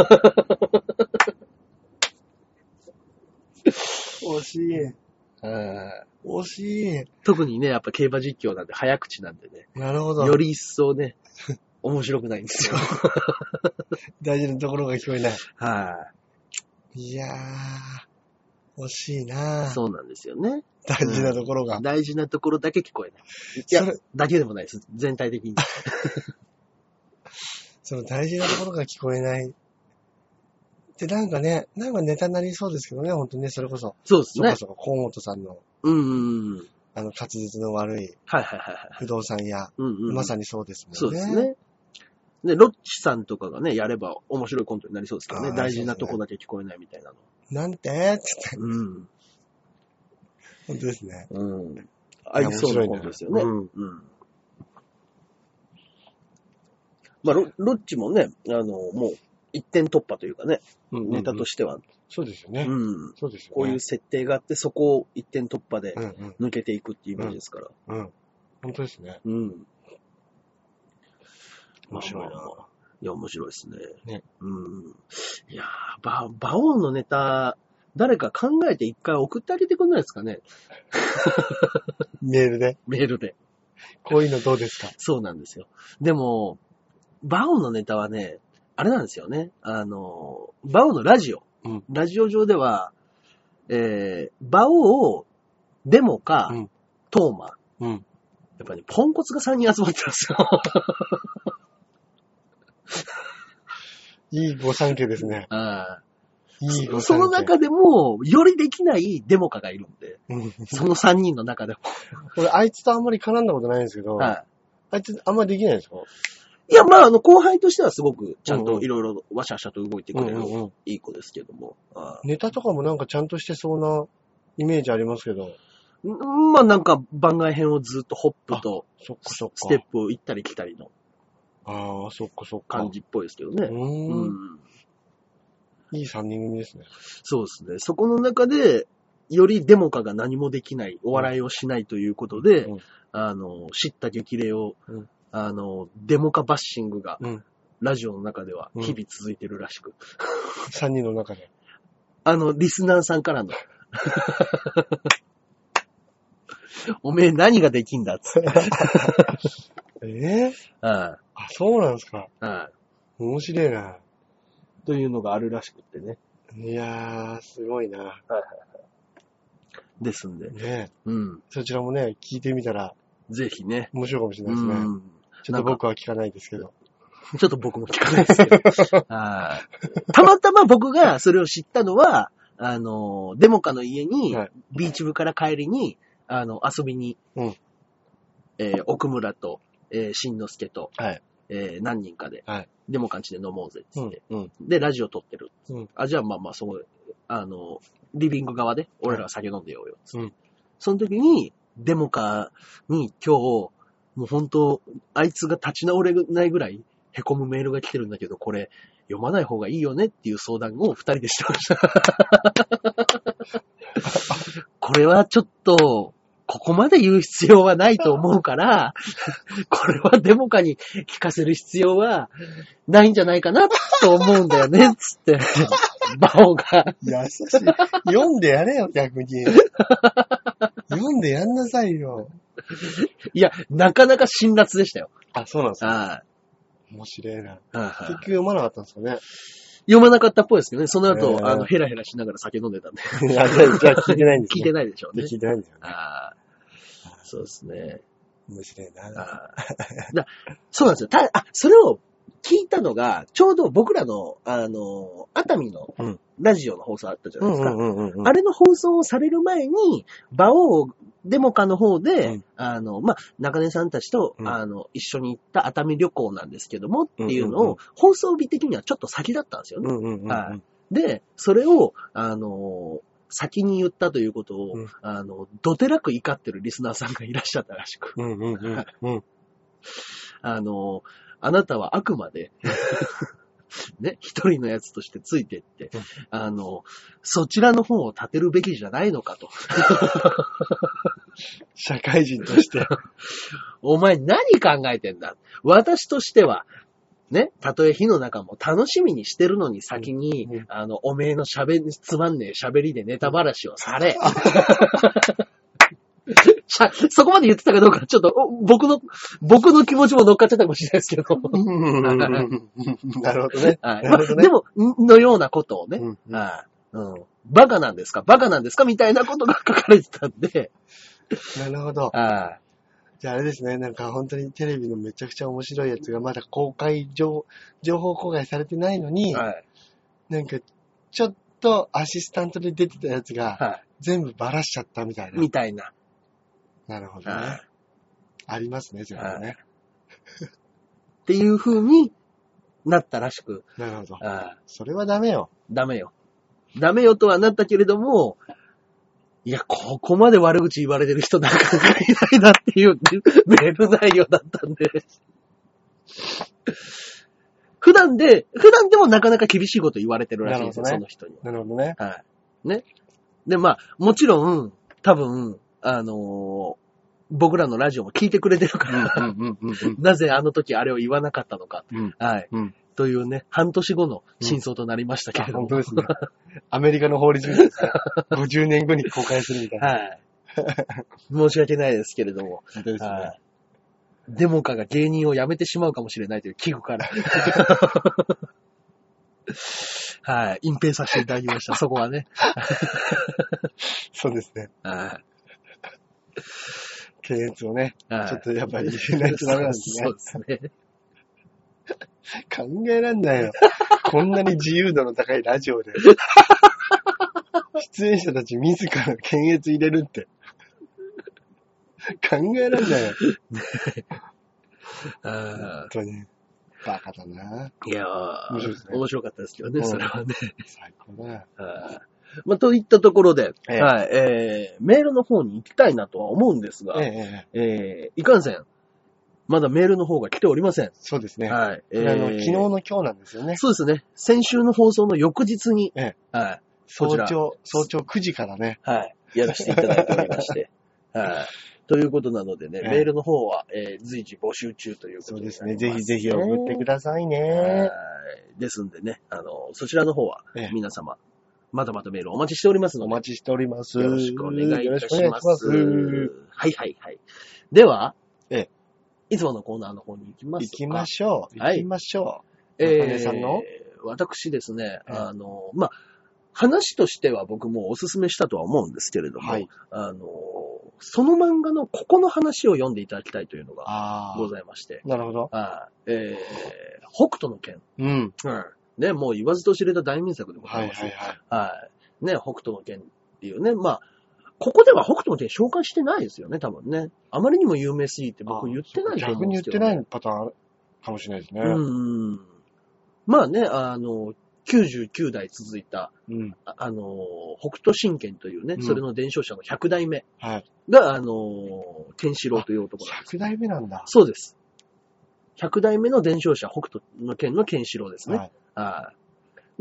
惜しい。惜しい。特にね、やっぱ競馬実況なんで、早口なんでね、なるほど。より一層ね、面白くないんですよ。大事なところが聞こえない。はい。いやー、惜しいなぁ。そうなんですよね。大事なところが。大事なところだけ聞こえない。いやそれ、だけでもないです。全体的に。その大事なところが聞こえない。で、なんかね、なんかネタになりそうですけどね、ほんとね、それこそ。そうですね。そこそこ、河本さんの、うんうんうん。あの、滑舌の悪いはいはいはいはい。不動産屋、うんうん。まさにそうですもんね。そうですね。で、ロッチさんとかがね、やれば面白いコントになりそうですけどね。あー大事なとこだけ聞こえないみたいなの。なんて？つって。うん。本当ですね。うん。ありそうなコントですよね。うんうん。まあロ、ロッチもね、あの、もう、一点突破というかね、ネタとししては、そうですよね。うん。そうですよね。こういう設定があって、そこを一点突破でうんうん。抜けていくっていうイメージですから。うん。本当ですね。うん。面白いないや、面白いですね。ねうん。いやー、バ、バオのネタ、誰か考えて一回送ってあげてくんないですかね？メールで？メールで。こういうのどうですか？そうなんですよ。でも、バオのネタはね、あれなんですよね。あの、バオのラジオ。うんラジオ上では、えー、バオを、デモか、うんトーマ。うん。やっぱり、ね、ポンコツが3人集まってるんですよ。いい御三家ですね。あいい御ーその。中でも、よりできないデモカがいるんで、うんその3人の中でも。俺、あいつとあんまり絡んだことないんですけど、はあいつあんまりできないですか？い。いや、まあ、あの、後輩としてはすごく、ちゃんといろいろわしゃわしゃと動いてくれる、うんいい子ですけども。あネタとかもなんかちゃんとしてそうなイメージありますけど。まあ、なんか、番外編をずっとホップと。ステップを行ったり来たりのああ、そっかそっか。感じっぽいですけどうね。う。ん。いい三人組ですね。そうですね。そこの中で、よりデモカが何もできない、お笑いをしないということで、うんあの、知った激励を、うんあの、デモカバッシングが、うん。ラジオの中では日々続いてるらしく。三人の中で。あの、リスナーさんからの。おめえ何ができんだっつって。ええああ、そうなんですか。あああ面白いな。というのがあるらしくってね。いやー、すごいな。ですんで。ねうん。そちらもね、聞いてみたらぜひね。面白いかもしれなういですね。ん。ちょっと僕は聞かないですけど。ちょっと僕も聞かないですけど。はいたまたま僕がそれを知ったのは、あの、デモカの家に、はいビーチ部から帰りに、あの、遊びに、うんえー奥村と、えー、しんのすけと、はい。えー何人かで、はいデモカんちで飲もうぜっつうんって、。うん。で、ラジオ撮ってる。うんあ、じゃあまあまあ、そこで、あの、リビング側で、俺らは酒飲んでようよ、つって。うんその時に、デモカに今日、もう本当、あいつが立ち直れないぐらい、凹むメールが来てるんだけど、これ、読まない方がいいよねっていう相談を二人でしてました。これはちょっと、ここまで言う必要はないと思うから、これはデモカに聞かせる必要はないんじゃないかなと思うんだよね、つって、バオが。優しい。読んでやれよ、逆に。読んでやんなさいよ。いや、なかなか辛辣でしたよ。あ、そうなんですか。は面白いな。結局読まなかったんですかね。読まなかったっぽいですけどね。その後、えーあの、ヘラヘラしながら酒飲んでたんで。いや、じゃ聞いてないんです 聞いね。てないでしょうね。聞いてないんですよね。ああ、そうですね。面白いな。あー だそうなんですよ。たあ、それを聞いたのが、ちょうど僕らの、あの、熱海のうんラジオの放送あったじゃないですか。うんうんうんうん。あれの放送をされる前に、馬王デモカの方で、うんあの、まあ、中根さんたちと、うんあの、一緒に行った熱海旅行なんですけどもっていうのを、うんうんうん放送日的にはちょっと先だったんですよね。うんうんうんうん。はいで、それを、あの、先に言ったということを、うんあの、どてらく怒ってるリスナーさんがいらっしゃったらしく、うんうんうんうん。あの、あなたはあくまで、ね、一人のやつとしてついてって、うんあの、そちらの方を立てるべきじゃないのかと。社会人として。お前何考えてんだ私としては、ね、たとえ火の中も楽しみにしてるのに先に、うん。うんあの、おめえの喋り、つまんねえ喋りでネタばらしをされ。そこまで言ってたかどうか、ちょっと、お僕の、僕の気持ちも乗っかっちゃったかもしれないですけど。なるほどね。でも、んのようなことをね、うんうん。はい。うん、バカなんですか？バカなんですか？みたいなことが書かれてたんで、なるほど。はいじゃああれですね、なんか本当にテレビのめちゃくちゃ面白いやつがまだ公開情、情報公開されてないのに、はいなんかちょっとアシスタントで出てたやつがは全部バラしちゃったみたいい、な。みたいな。なるほどはいね。ありますね、全部ね。っていう風になったらしく、なるほど。それはダメよ。ダメよ。ダメよとはなったけれども、いや、ここまで悪口言われてる人なかなかいないなっていうメール内容だったんで。普段で、普段でもなかなか厳しいこと言われてるらしいんですよ、なるほその人になるほどね。は。はい。ね。で、まあ、もちろん、多分、あのー僕らのラジオも聞いてくれてるから。なぜあの時あれを言わなかったのか。うんはい。うんというね、半年後の真相となりましたけあれども。本当ですね。アメリカの法律ですね。50年後に公開するみたいな。はい。申し訳ないですけれども。本当ですね。はい。デモカが芸人を辞めてしまうかもしれないという危惧から。はい。隠蔽させていただきました、そこはね。そうですね。はい。検閲をね、はいちょっとやっぱり言えないとダメなんですねそう。ですね。考えらんないよ。こんなに自由度の高いラジオで。出演者たち自ら検閲入れるって。考えらんないよ。あ本当に。バカだな。ーいやー面白ね面白かったですけどね、うんそれはね。最高だまあ、といったところで、ええはい、えー、メールの方に行きたいなとは思うんですが、ええええ、えー、いかんせん、まだメールの方が来ておりません。そうですね。はい。これあの、えー昨日の今日なんですよね。そうですね。先週の放送の翌日に、えはい。早朝、早朝9時からね。はい。やらせていただいておりまして。はい。ということなのでね、ええメールの方は、えー随時募集中ということで、そうですね。ぜひぜひ送ってくださいね。はい。ですんでね、あの、そちらの方はええ、皆様、まだまだメールお待ちしておりますので、お待ちしております。よろしくお願いいたします。しますはいはいはい。では、ええいつものコーナーの方に行きます行きましょう。はい行きましょえ中根さんの？私ですね、ええあの、まあ、話としては僕もおすすめしたとは思うんですけれども、はいあの、その漫画のここの話を読んでいただきたいというのう。があございまして、あ。なるほど。はいえー、北斗の剣。うん。ね、もう言わずと知れた大名作でござはいいます。はいはい。はい。ね、北斗の剣っていうね、まあ、ここでは北斗の剣紹介してないですよね、多分ね。あまりにも有名すぎて僕言ってないと思逆に言ってうんですけど、ね。ないパターンかもしれないですね。うん。まあね、あの、99代続いた、うん。ああの、北斗神拳というね、うんそれの伝承者の100代目はい。が、あの、ケンシロウという男なんです。100代目なんだ。そうです。100代目の伝承者、北斗の剣のケンシロウですね。はい。はい。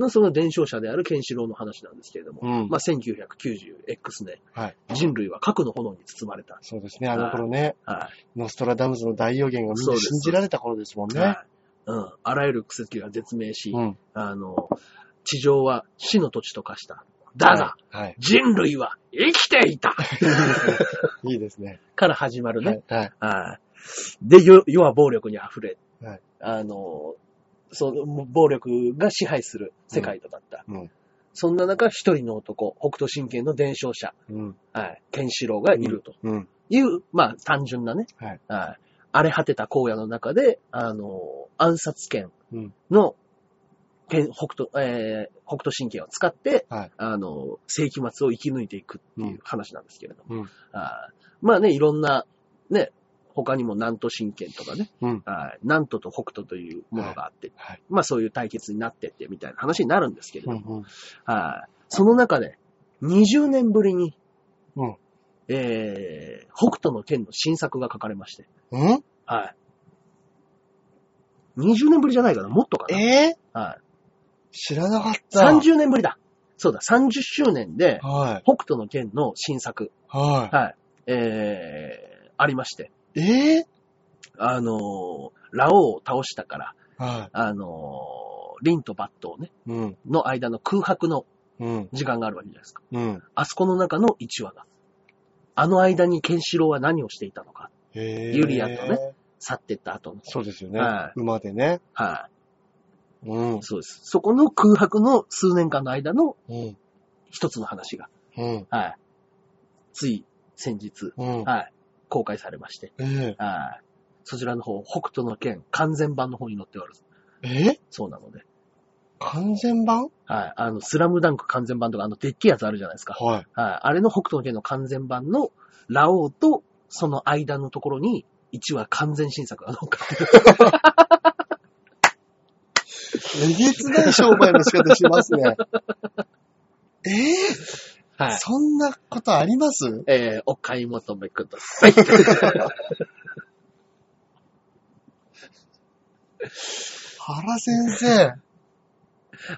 のその伝承者であるケンシロウの話なんですけれども、うん。まあ、1990X 年、はい。人類は核の炎に包まれた。そうですね。あの頃ね、はい。ノストラダムスの大予言がみんな信じられた頃ですもんね。はいうん。あらゆる奇跡が絶命し、うん。あの、地上は死の土地と化した。だが、はい。人類は生きていた いいですね。から始まるね。はい。はい。はい。で、世世は暴力に溢れ、はいあの、その、暴力が支配する世界とだった。うん。そんな中、一人の男、北斗神拳の伝承者、うん。はい、ケンシロウがいるとうん。いう、まあ、単純なね、はい。はい、荒れ果てた荒野の中で、あの、暗殺剣うん。の、剣北斗、えー、北斗神拳を使って、はい。あの、世紀末を生き抜いていくっていう話なんですけれども。うん。はいまあね、いろんな、ね、他にも南都神拳とかね、うん。はい南都と北斗というものがあって、はい。まあそういう対決になってってみたいな話になるんですけれども、うん。うん。はいその中で、20年ぶりに、うん。えー、北斗の剣の新作が書かれまして、うん？はい。20年ぶりじゃないかな、もっとかな？えー、はい。知らなかった。30年ぶりだ。そうだ、30周年で、はい。北斗の剣の新作、ははい。えー、ありまして、い。えあのー、ラオウを倒したから、ー、はあのー、リンとバットをね、い。うん。の間の空白のうん。時間があるわけじゃないですか。うん。あそこの中の1話が。あの間にケンシロウは何をしていたのか。へーユリアとね。去ってった後の。そうですよね。はい馬でね。はうんい。。そうです。そこの空白の数年間の間のうん。一つの話が、うん。はい。つい先日、うん。はい。公開されまして、えはい。そちらの方、北斗の剣完全版の方に載っておるー、え？そうなので、完全版？はい。あの、スラムダンク完全版とか、あの、でっけえやつあるじゃないですか。はい。はい。あれの北斗の剣の完全版のラオウとその間のところに1話完全新作が載っかってる。えげつない商売の仕方しますね。えー、はい。そんなことあります？えー、お買い求めください。原先生、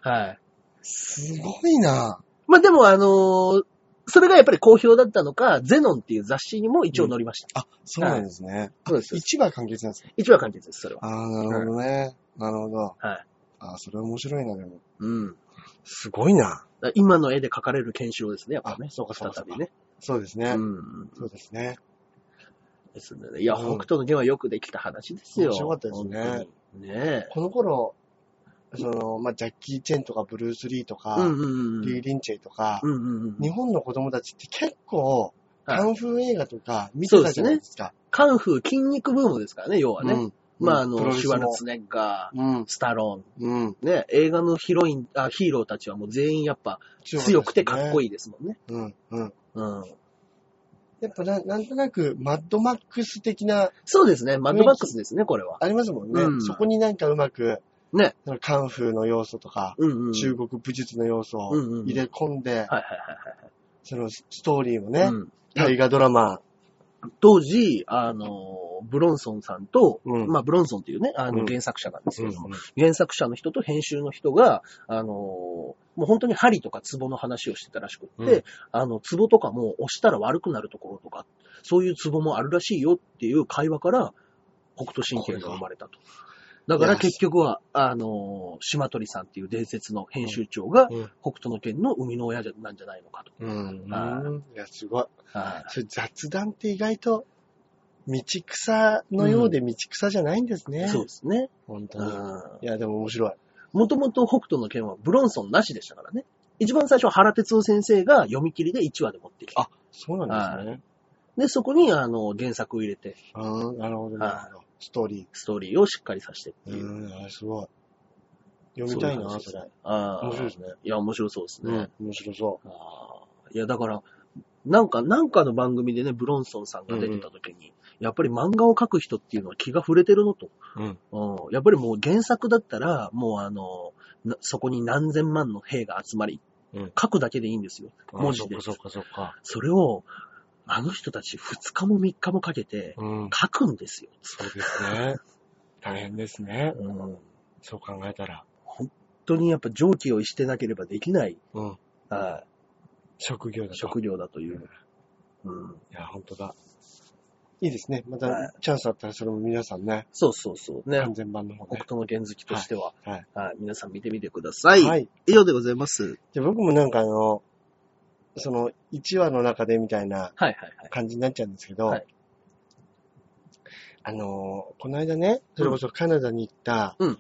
はい。すごいな。まあでもあのーそれがやっぱり好評だったのか、ゼノンっていう雑誌にも一応載りました。あ、そうなんですね。そうです。一話完結なんですか？一話完結です、それは。ああ、なるほどね。なるほど。はい。ああ、それは面白いな、でも。うん。すごいな。今の絵で描かれる検証ですね、やっぱね。あそうかそうか再びね。そうですね。うん。そうですね。ですね。いや、うん北斗の剣はよくできた話ですよ。面白かったですね。ねこの頃、その、まあ、ジャッキー・チェンとかブルース・リーとか。リー・リンチェイとか。日本の子供たちって結構、はいカンフー映画とか見てたじゃないですか。カンフー筋肉ブームですからね、要はね。うんまあ、あの、シュワルツェネッガー、うん。スタロうん。ーン、ね、映画のヒロイン、あ、ヒーローたちはもう全員やっぱ強くてかっこいいですもんね。い。うん。うん。うん。やっぱな、なんとなく、マッドマックス的な、そうですね、マッドマックスですね、これは。ありますもんね。うんそこになんかうまく、ね。カンフーの要素とか、うんうん。中国武術の要素をうんうん入れ込んで、はいはいはいそのストーリーもね、はい。うん大河ドラマ、当時、あの、ブロンソンさんと、うんまあ、ブロンソンっていうね、あうんの原作者なんですけども、原作者の人と編集の人が、あの、もう本当に針とかツボの話をしてたらしくって、うんあの、ツボとかも押したら悪くなるところとか、そういうツボもあるらしいよっていう会話から、北斗神拳が生まれたと。だから結局は、あの、島鳥さんっていう伝説の編集長が、うん北斗の拳の生みの親なんじゃないのかと。うん。ん。いや、すごい。はいそれ雑談って意外と、道草のようで道草じゃないんですね。そうですね。本当に。うんいや、でも面白い。もともと北斗の拳はブロンソンなしでしたからね。一番最初、原哲夫先生が読み切りで1話で持ってきて。あそうなんですね。で、そこに、あの、原作を入れて、ああ、なるほど、なるほど。ストーリストーリーをしっかりさせてってー。いう。うん、あすごい。読みたいな、それ。ああ。面白いですね。いや、面白そうですね。うん、面白そああいや、だから、なんか、なんかの番組でね、ブロンソンさんが出てた時に、やっぱり漫画を描く人っていうのは気が触れてるのと。う。うん。うん。やっぱりもう原作だったら、もうあの、なそこに何千万の兵が集まり、うん書くだけでいいんですよ。文字であそっかそっかそっか。それを、あの人たち2日も3日もかけてうん。書くんですよ。そうですね。大変ですね。うん。本そう考えたら。当にやっぱ常軌を逸してなければできない、うん。はい職業だと。職業だという。うん。いや、本当だ。いいですね。また、はいチャンスあったらそれも皆さんね、そうそうそう。ね。完全版の方ね。北斗の剣好きとしては、はい。はい、皆さん見てみてください。はい。以上でございます。じゃあ僕もなんかあの、その、1話の中でみたいなはいはいはい。感じになっちゃうんですけど、はいあの、この間ね、それこそカナダに行った、うん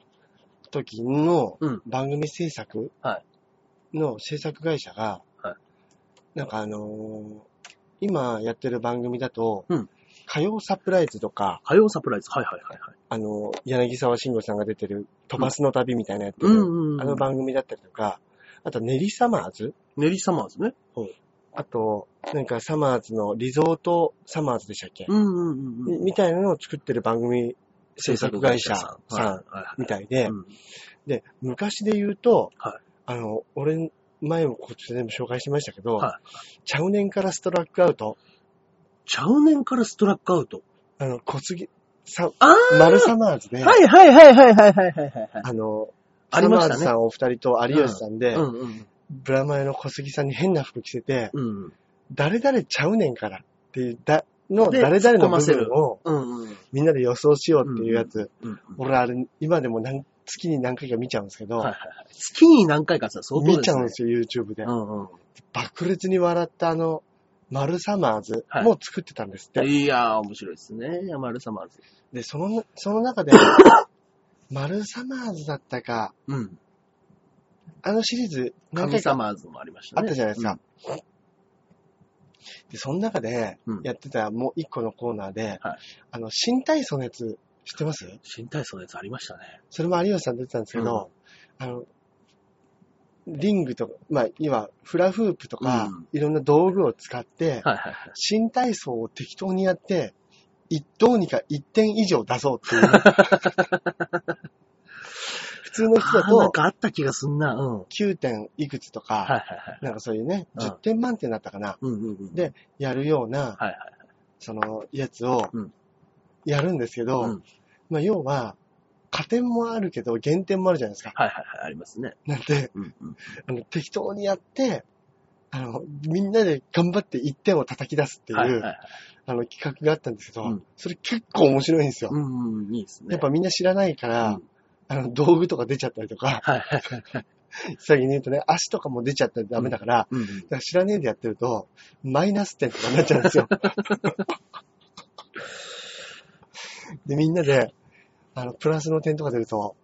時のうん番組制作はの制作会社が、はいなんかあのー今やってる番組だと、うん火曜サプライズとか、火曜サプライズ。はいはいはいはい。あの、柳沢慎吾さんが出てる飛ばすの旅みたいなやってる、うんうんうん。あの番組だったりとか、あとネリサマーズ？ネリーサマーズね。あと、なんかサマーズのリゾートサマーズでしたっけ、うんうんうんうん。みみたいなのを作ってる番組制作会社さんはいはいはいみたいで、うんで、昔で言うと、はいあの、俺、前もこっちでも紹介しましたけど、はい、ちゃうねんからストラックアウト。ちゃうねんからストラックアウト？あの、小杉、さ、マルサマーズね。はいはいはいはいはいはい、はい。あの、アルマーズ。さんお二人と有吉さんで、うんうんうん、ブラマヨの小杉さんに変な服着せて、うん、誰々ちゃうねんからっていう、だの誰々の部分を、うんうん、みんなで予想しようっていうやつ。うんうんうん、俺あれ、今でも何月に何回か見ちゃうんですけど、はいはいはい。月に何回かさ、相当です、ね。見ちゃうんですよ、YouTube で。うんうん。爆裂に笑ったあの、マルサマーズはいも作ってたんですって。いやー、面白いですね。ヤマルサマーズ。で、その、その中で、マルサマーズだったか、うん。あのシリーズ何神回かサマーズもありましたね。あったじゃないですか。で、その中でうんやってたもう一個のコーナーで、はいあの、新体操のやつ知ってます？新体操のやつありましたね。それも有吉さん出てたんですけど、あの、リングとか、まあ、要はフラフープとか、うんいろんな道具を使って、はいはいはい。新体操を適当にやって、一どうにか1点以上出そうっていう。普通の人だあーなんと、かあった気がすんな。うん。はい9点いくつとか、はいはい。なんかそういうね、うん10点満点だったかな、うんうんうん。でやるような、はいはい。その、やつをうん、やるんですけど、うんまあ、要は、加点もあるけど、減点もあるじゃないですか。はいはいはい。ありますね。なんで、うんうん。あの、適当にやって、あの、みんなで頑張って1点を叩き出すっていう、はいはいはい。あの、企画があったんですけど、うんそれ結構面白いんですよ。うんうん、いいですね。やっぱみんな知らないから、うんあの、道具とか出ちゃったりとか、はいはいはい。先に言うとね、足とかも出ちゃったらダメだから、うんうん。だから知らねえでやってると、マイナス点とかになっちゃうんですよ。で、みんなで、あの、プラスの点とか出ると、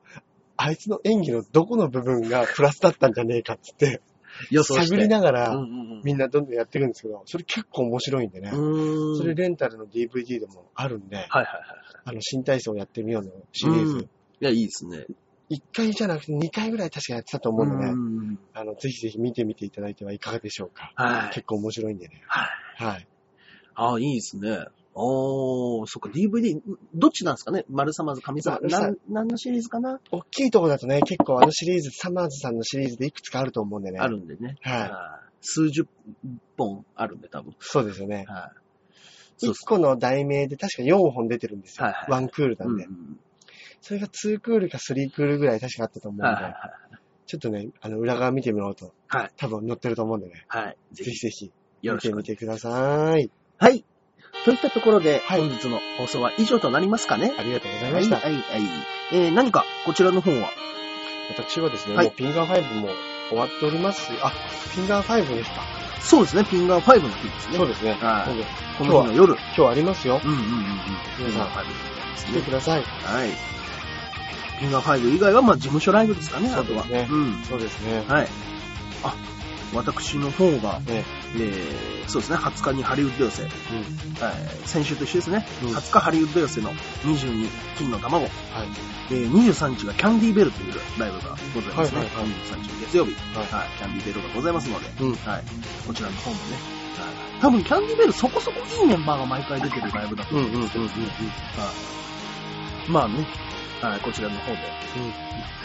あいつの演技のどこの部分がプラスだったんじゃねえかっつって。探りながら。みんなどんどんやっていくんですけど、それ結構面白いんでね。それレンタルの DVD でもあるんで、はいはいはい。あの、新体操やってみようのシリーズ。うんいや、いいですね。1回じゃなくて2回ぐらい確かやってたと思うんで。あの、ぜひぜひ見てみていただいてはいかがでしょうか。はい。結構面白いんでね。はい。はい。ああ、いいですね。おー、そっか、DVD、どっちなんですかね？丸さまず神様。丸さなん、何のシリーズかな？大きいとこだとね、結構あのシリーズ、サマーズさんのシリーズでいくつかあると思うんでね。あるんでね。はいい。数十本あるんで、多分。そうですよね。はい。そう1個の題名で確か4本出てるんですよ。はいはいワンクールなうんんで、うん。それが2クールか3クールぐらい確かあったと思うんで、はいはいちょっとね、あの、裏側見てみようと、はい。多分載ってると思うんでね。はい。はい。ぜひ、ぜひよろしてくみてください。はい。といったところで、はい本日の放送は以上となりますかねありがとうございました。はい、はい、はい。えー、何か、こちらの方は、私はですね、はいもうピンガー5も終わっておりますし、あ、ピンガー5ですか？そうですね、ピンガー5の日ですね。そうですね。はいこの日の夜。今日ありますよ。うんうんうんうん。皆さんピンガー5でございます来てね。ください。はい。ピンガー5以外は、まあ、事務所ライブですかね、あとは。そうですねうん。そうですね。はい。あ、私の方が、ね、え。ー、そうですね、20日にハリウッド寄せ、うん。はい、先週と一緒ですね、うん。20日ハリウッド寄せの22金の卵、はい。えー、23日がキャンディーベルというライブがございますね。はいはい。はい23日の月曜日、はい。はい、キャンディーベルがございますので、うん。はい、こちらの方もね、はい、多分キャンディーベルそこそこいいメンバーが毎回出てるライブだとうん思うんですけど、まあね、はい、こちらの方で。うん。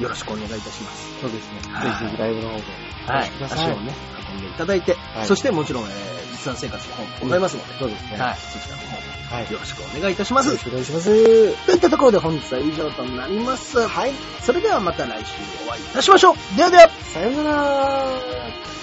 よろしくお願いいたします。そうですね。はいぜひぜひライブの方で。はい、足をね、運んでいただいて、はいそしてもちろん、えー、実産生活の方もございますので、そうですね。はい、そちらの方もはい。よろしくお願いいたしますよろ。しくお願いします。といったところで本日は以上となります。はい。それではまた来週お会いいたしましょう。ではでは。さようなら。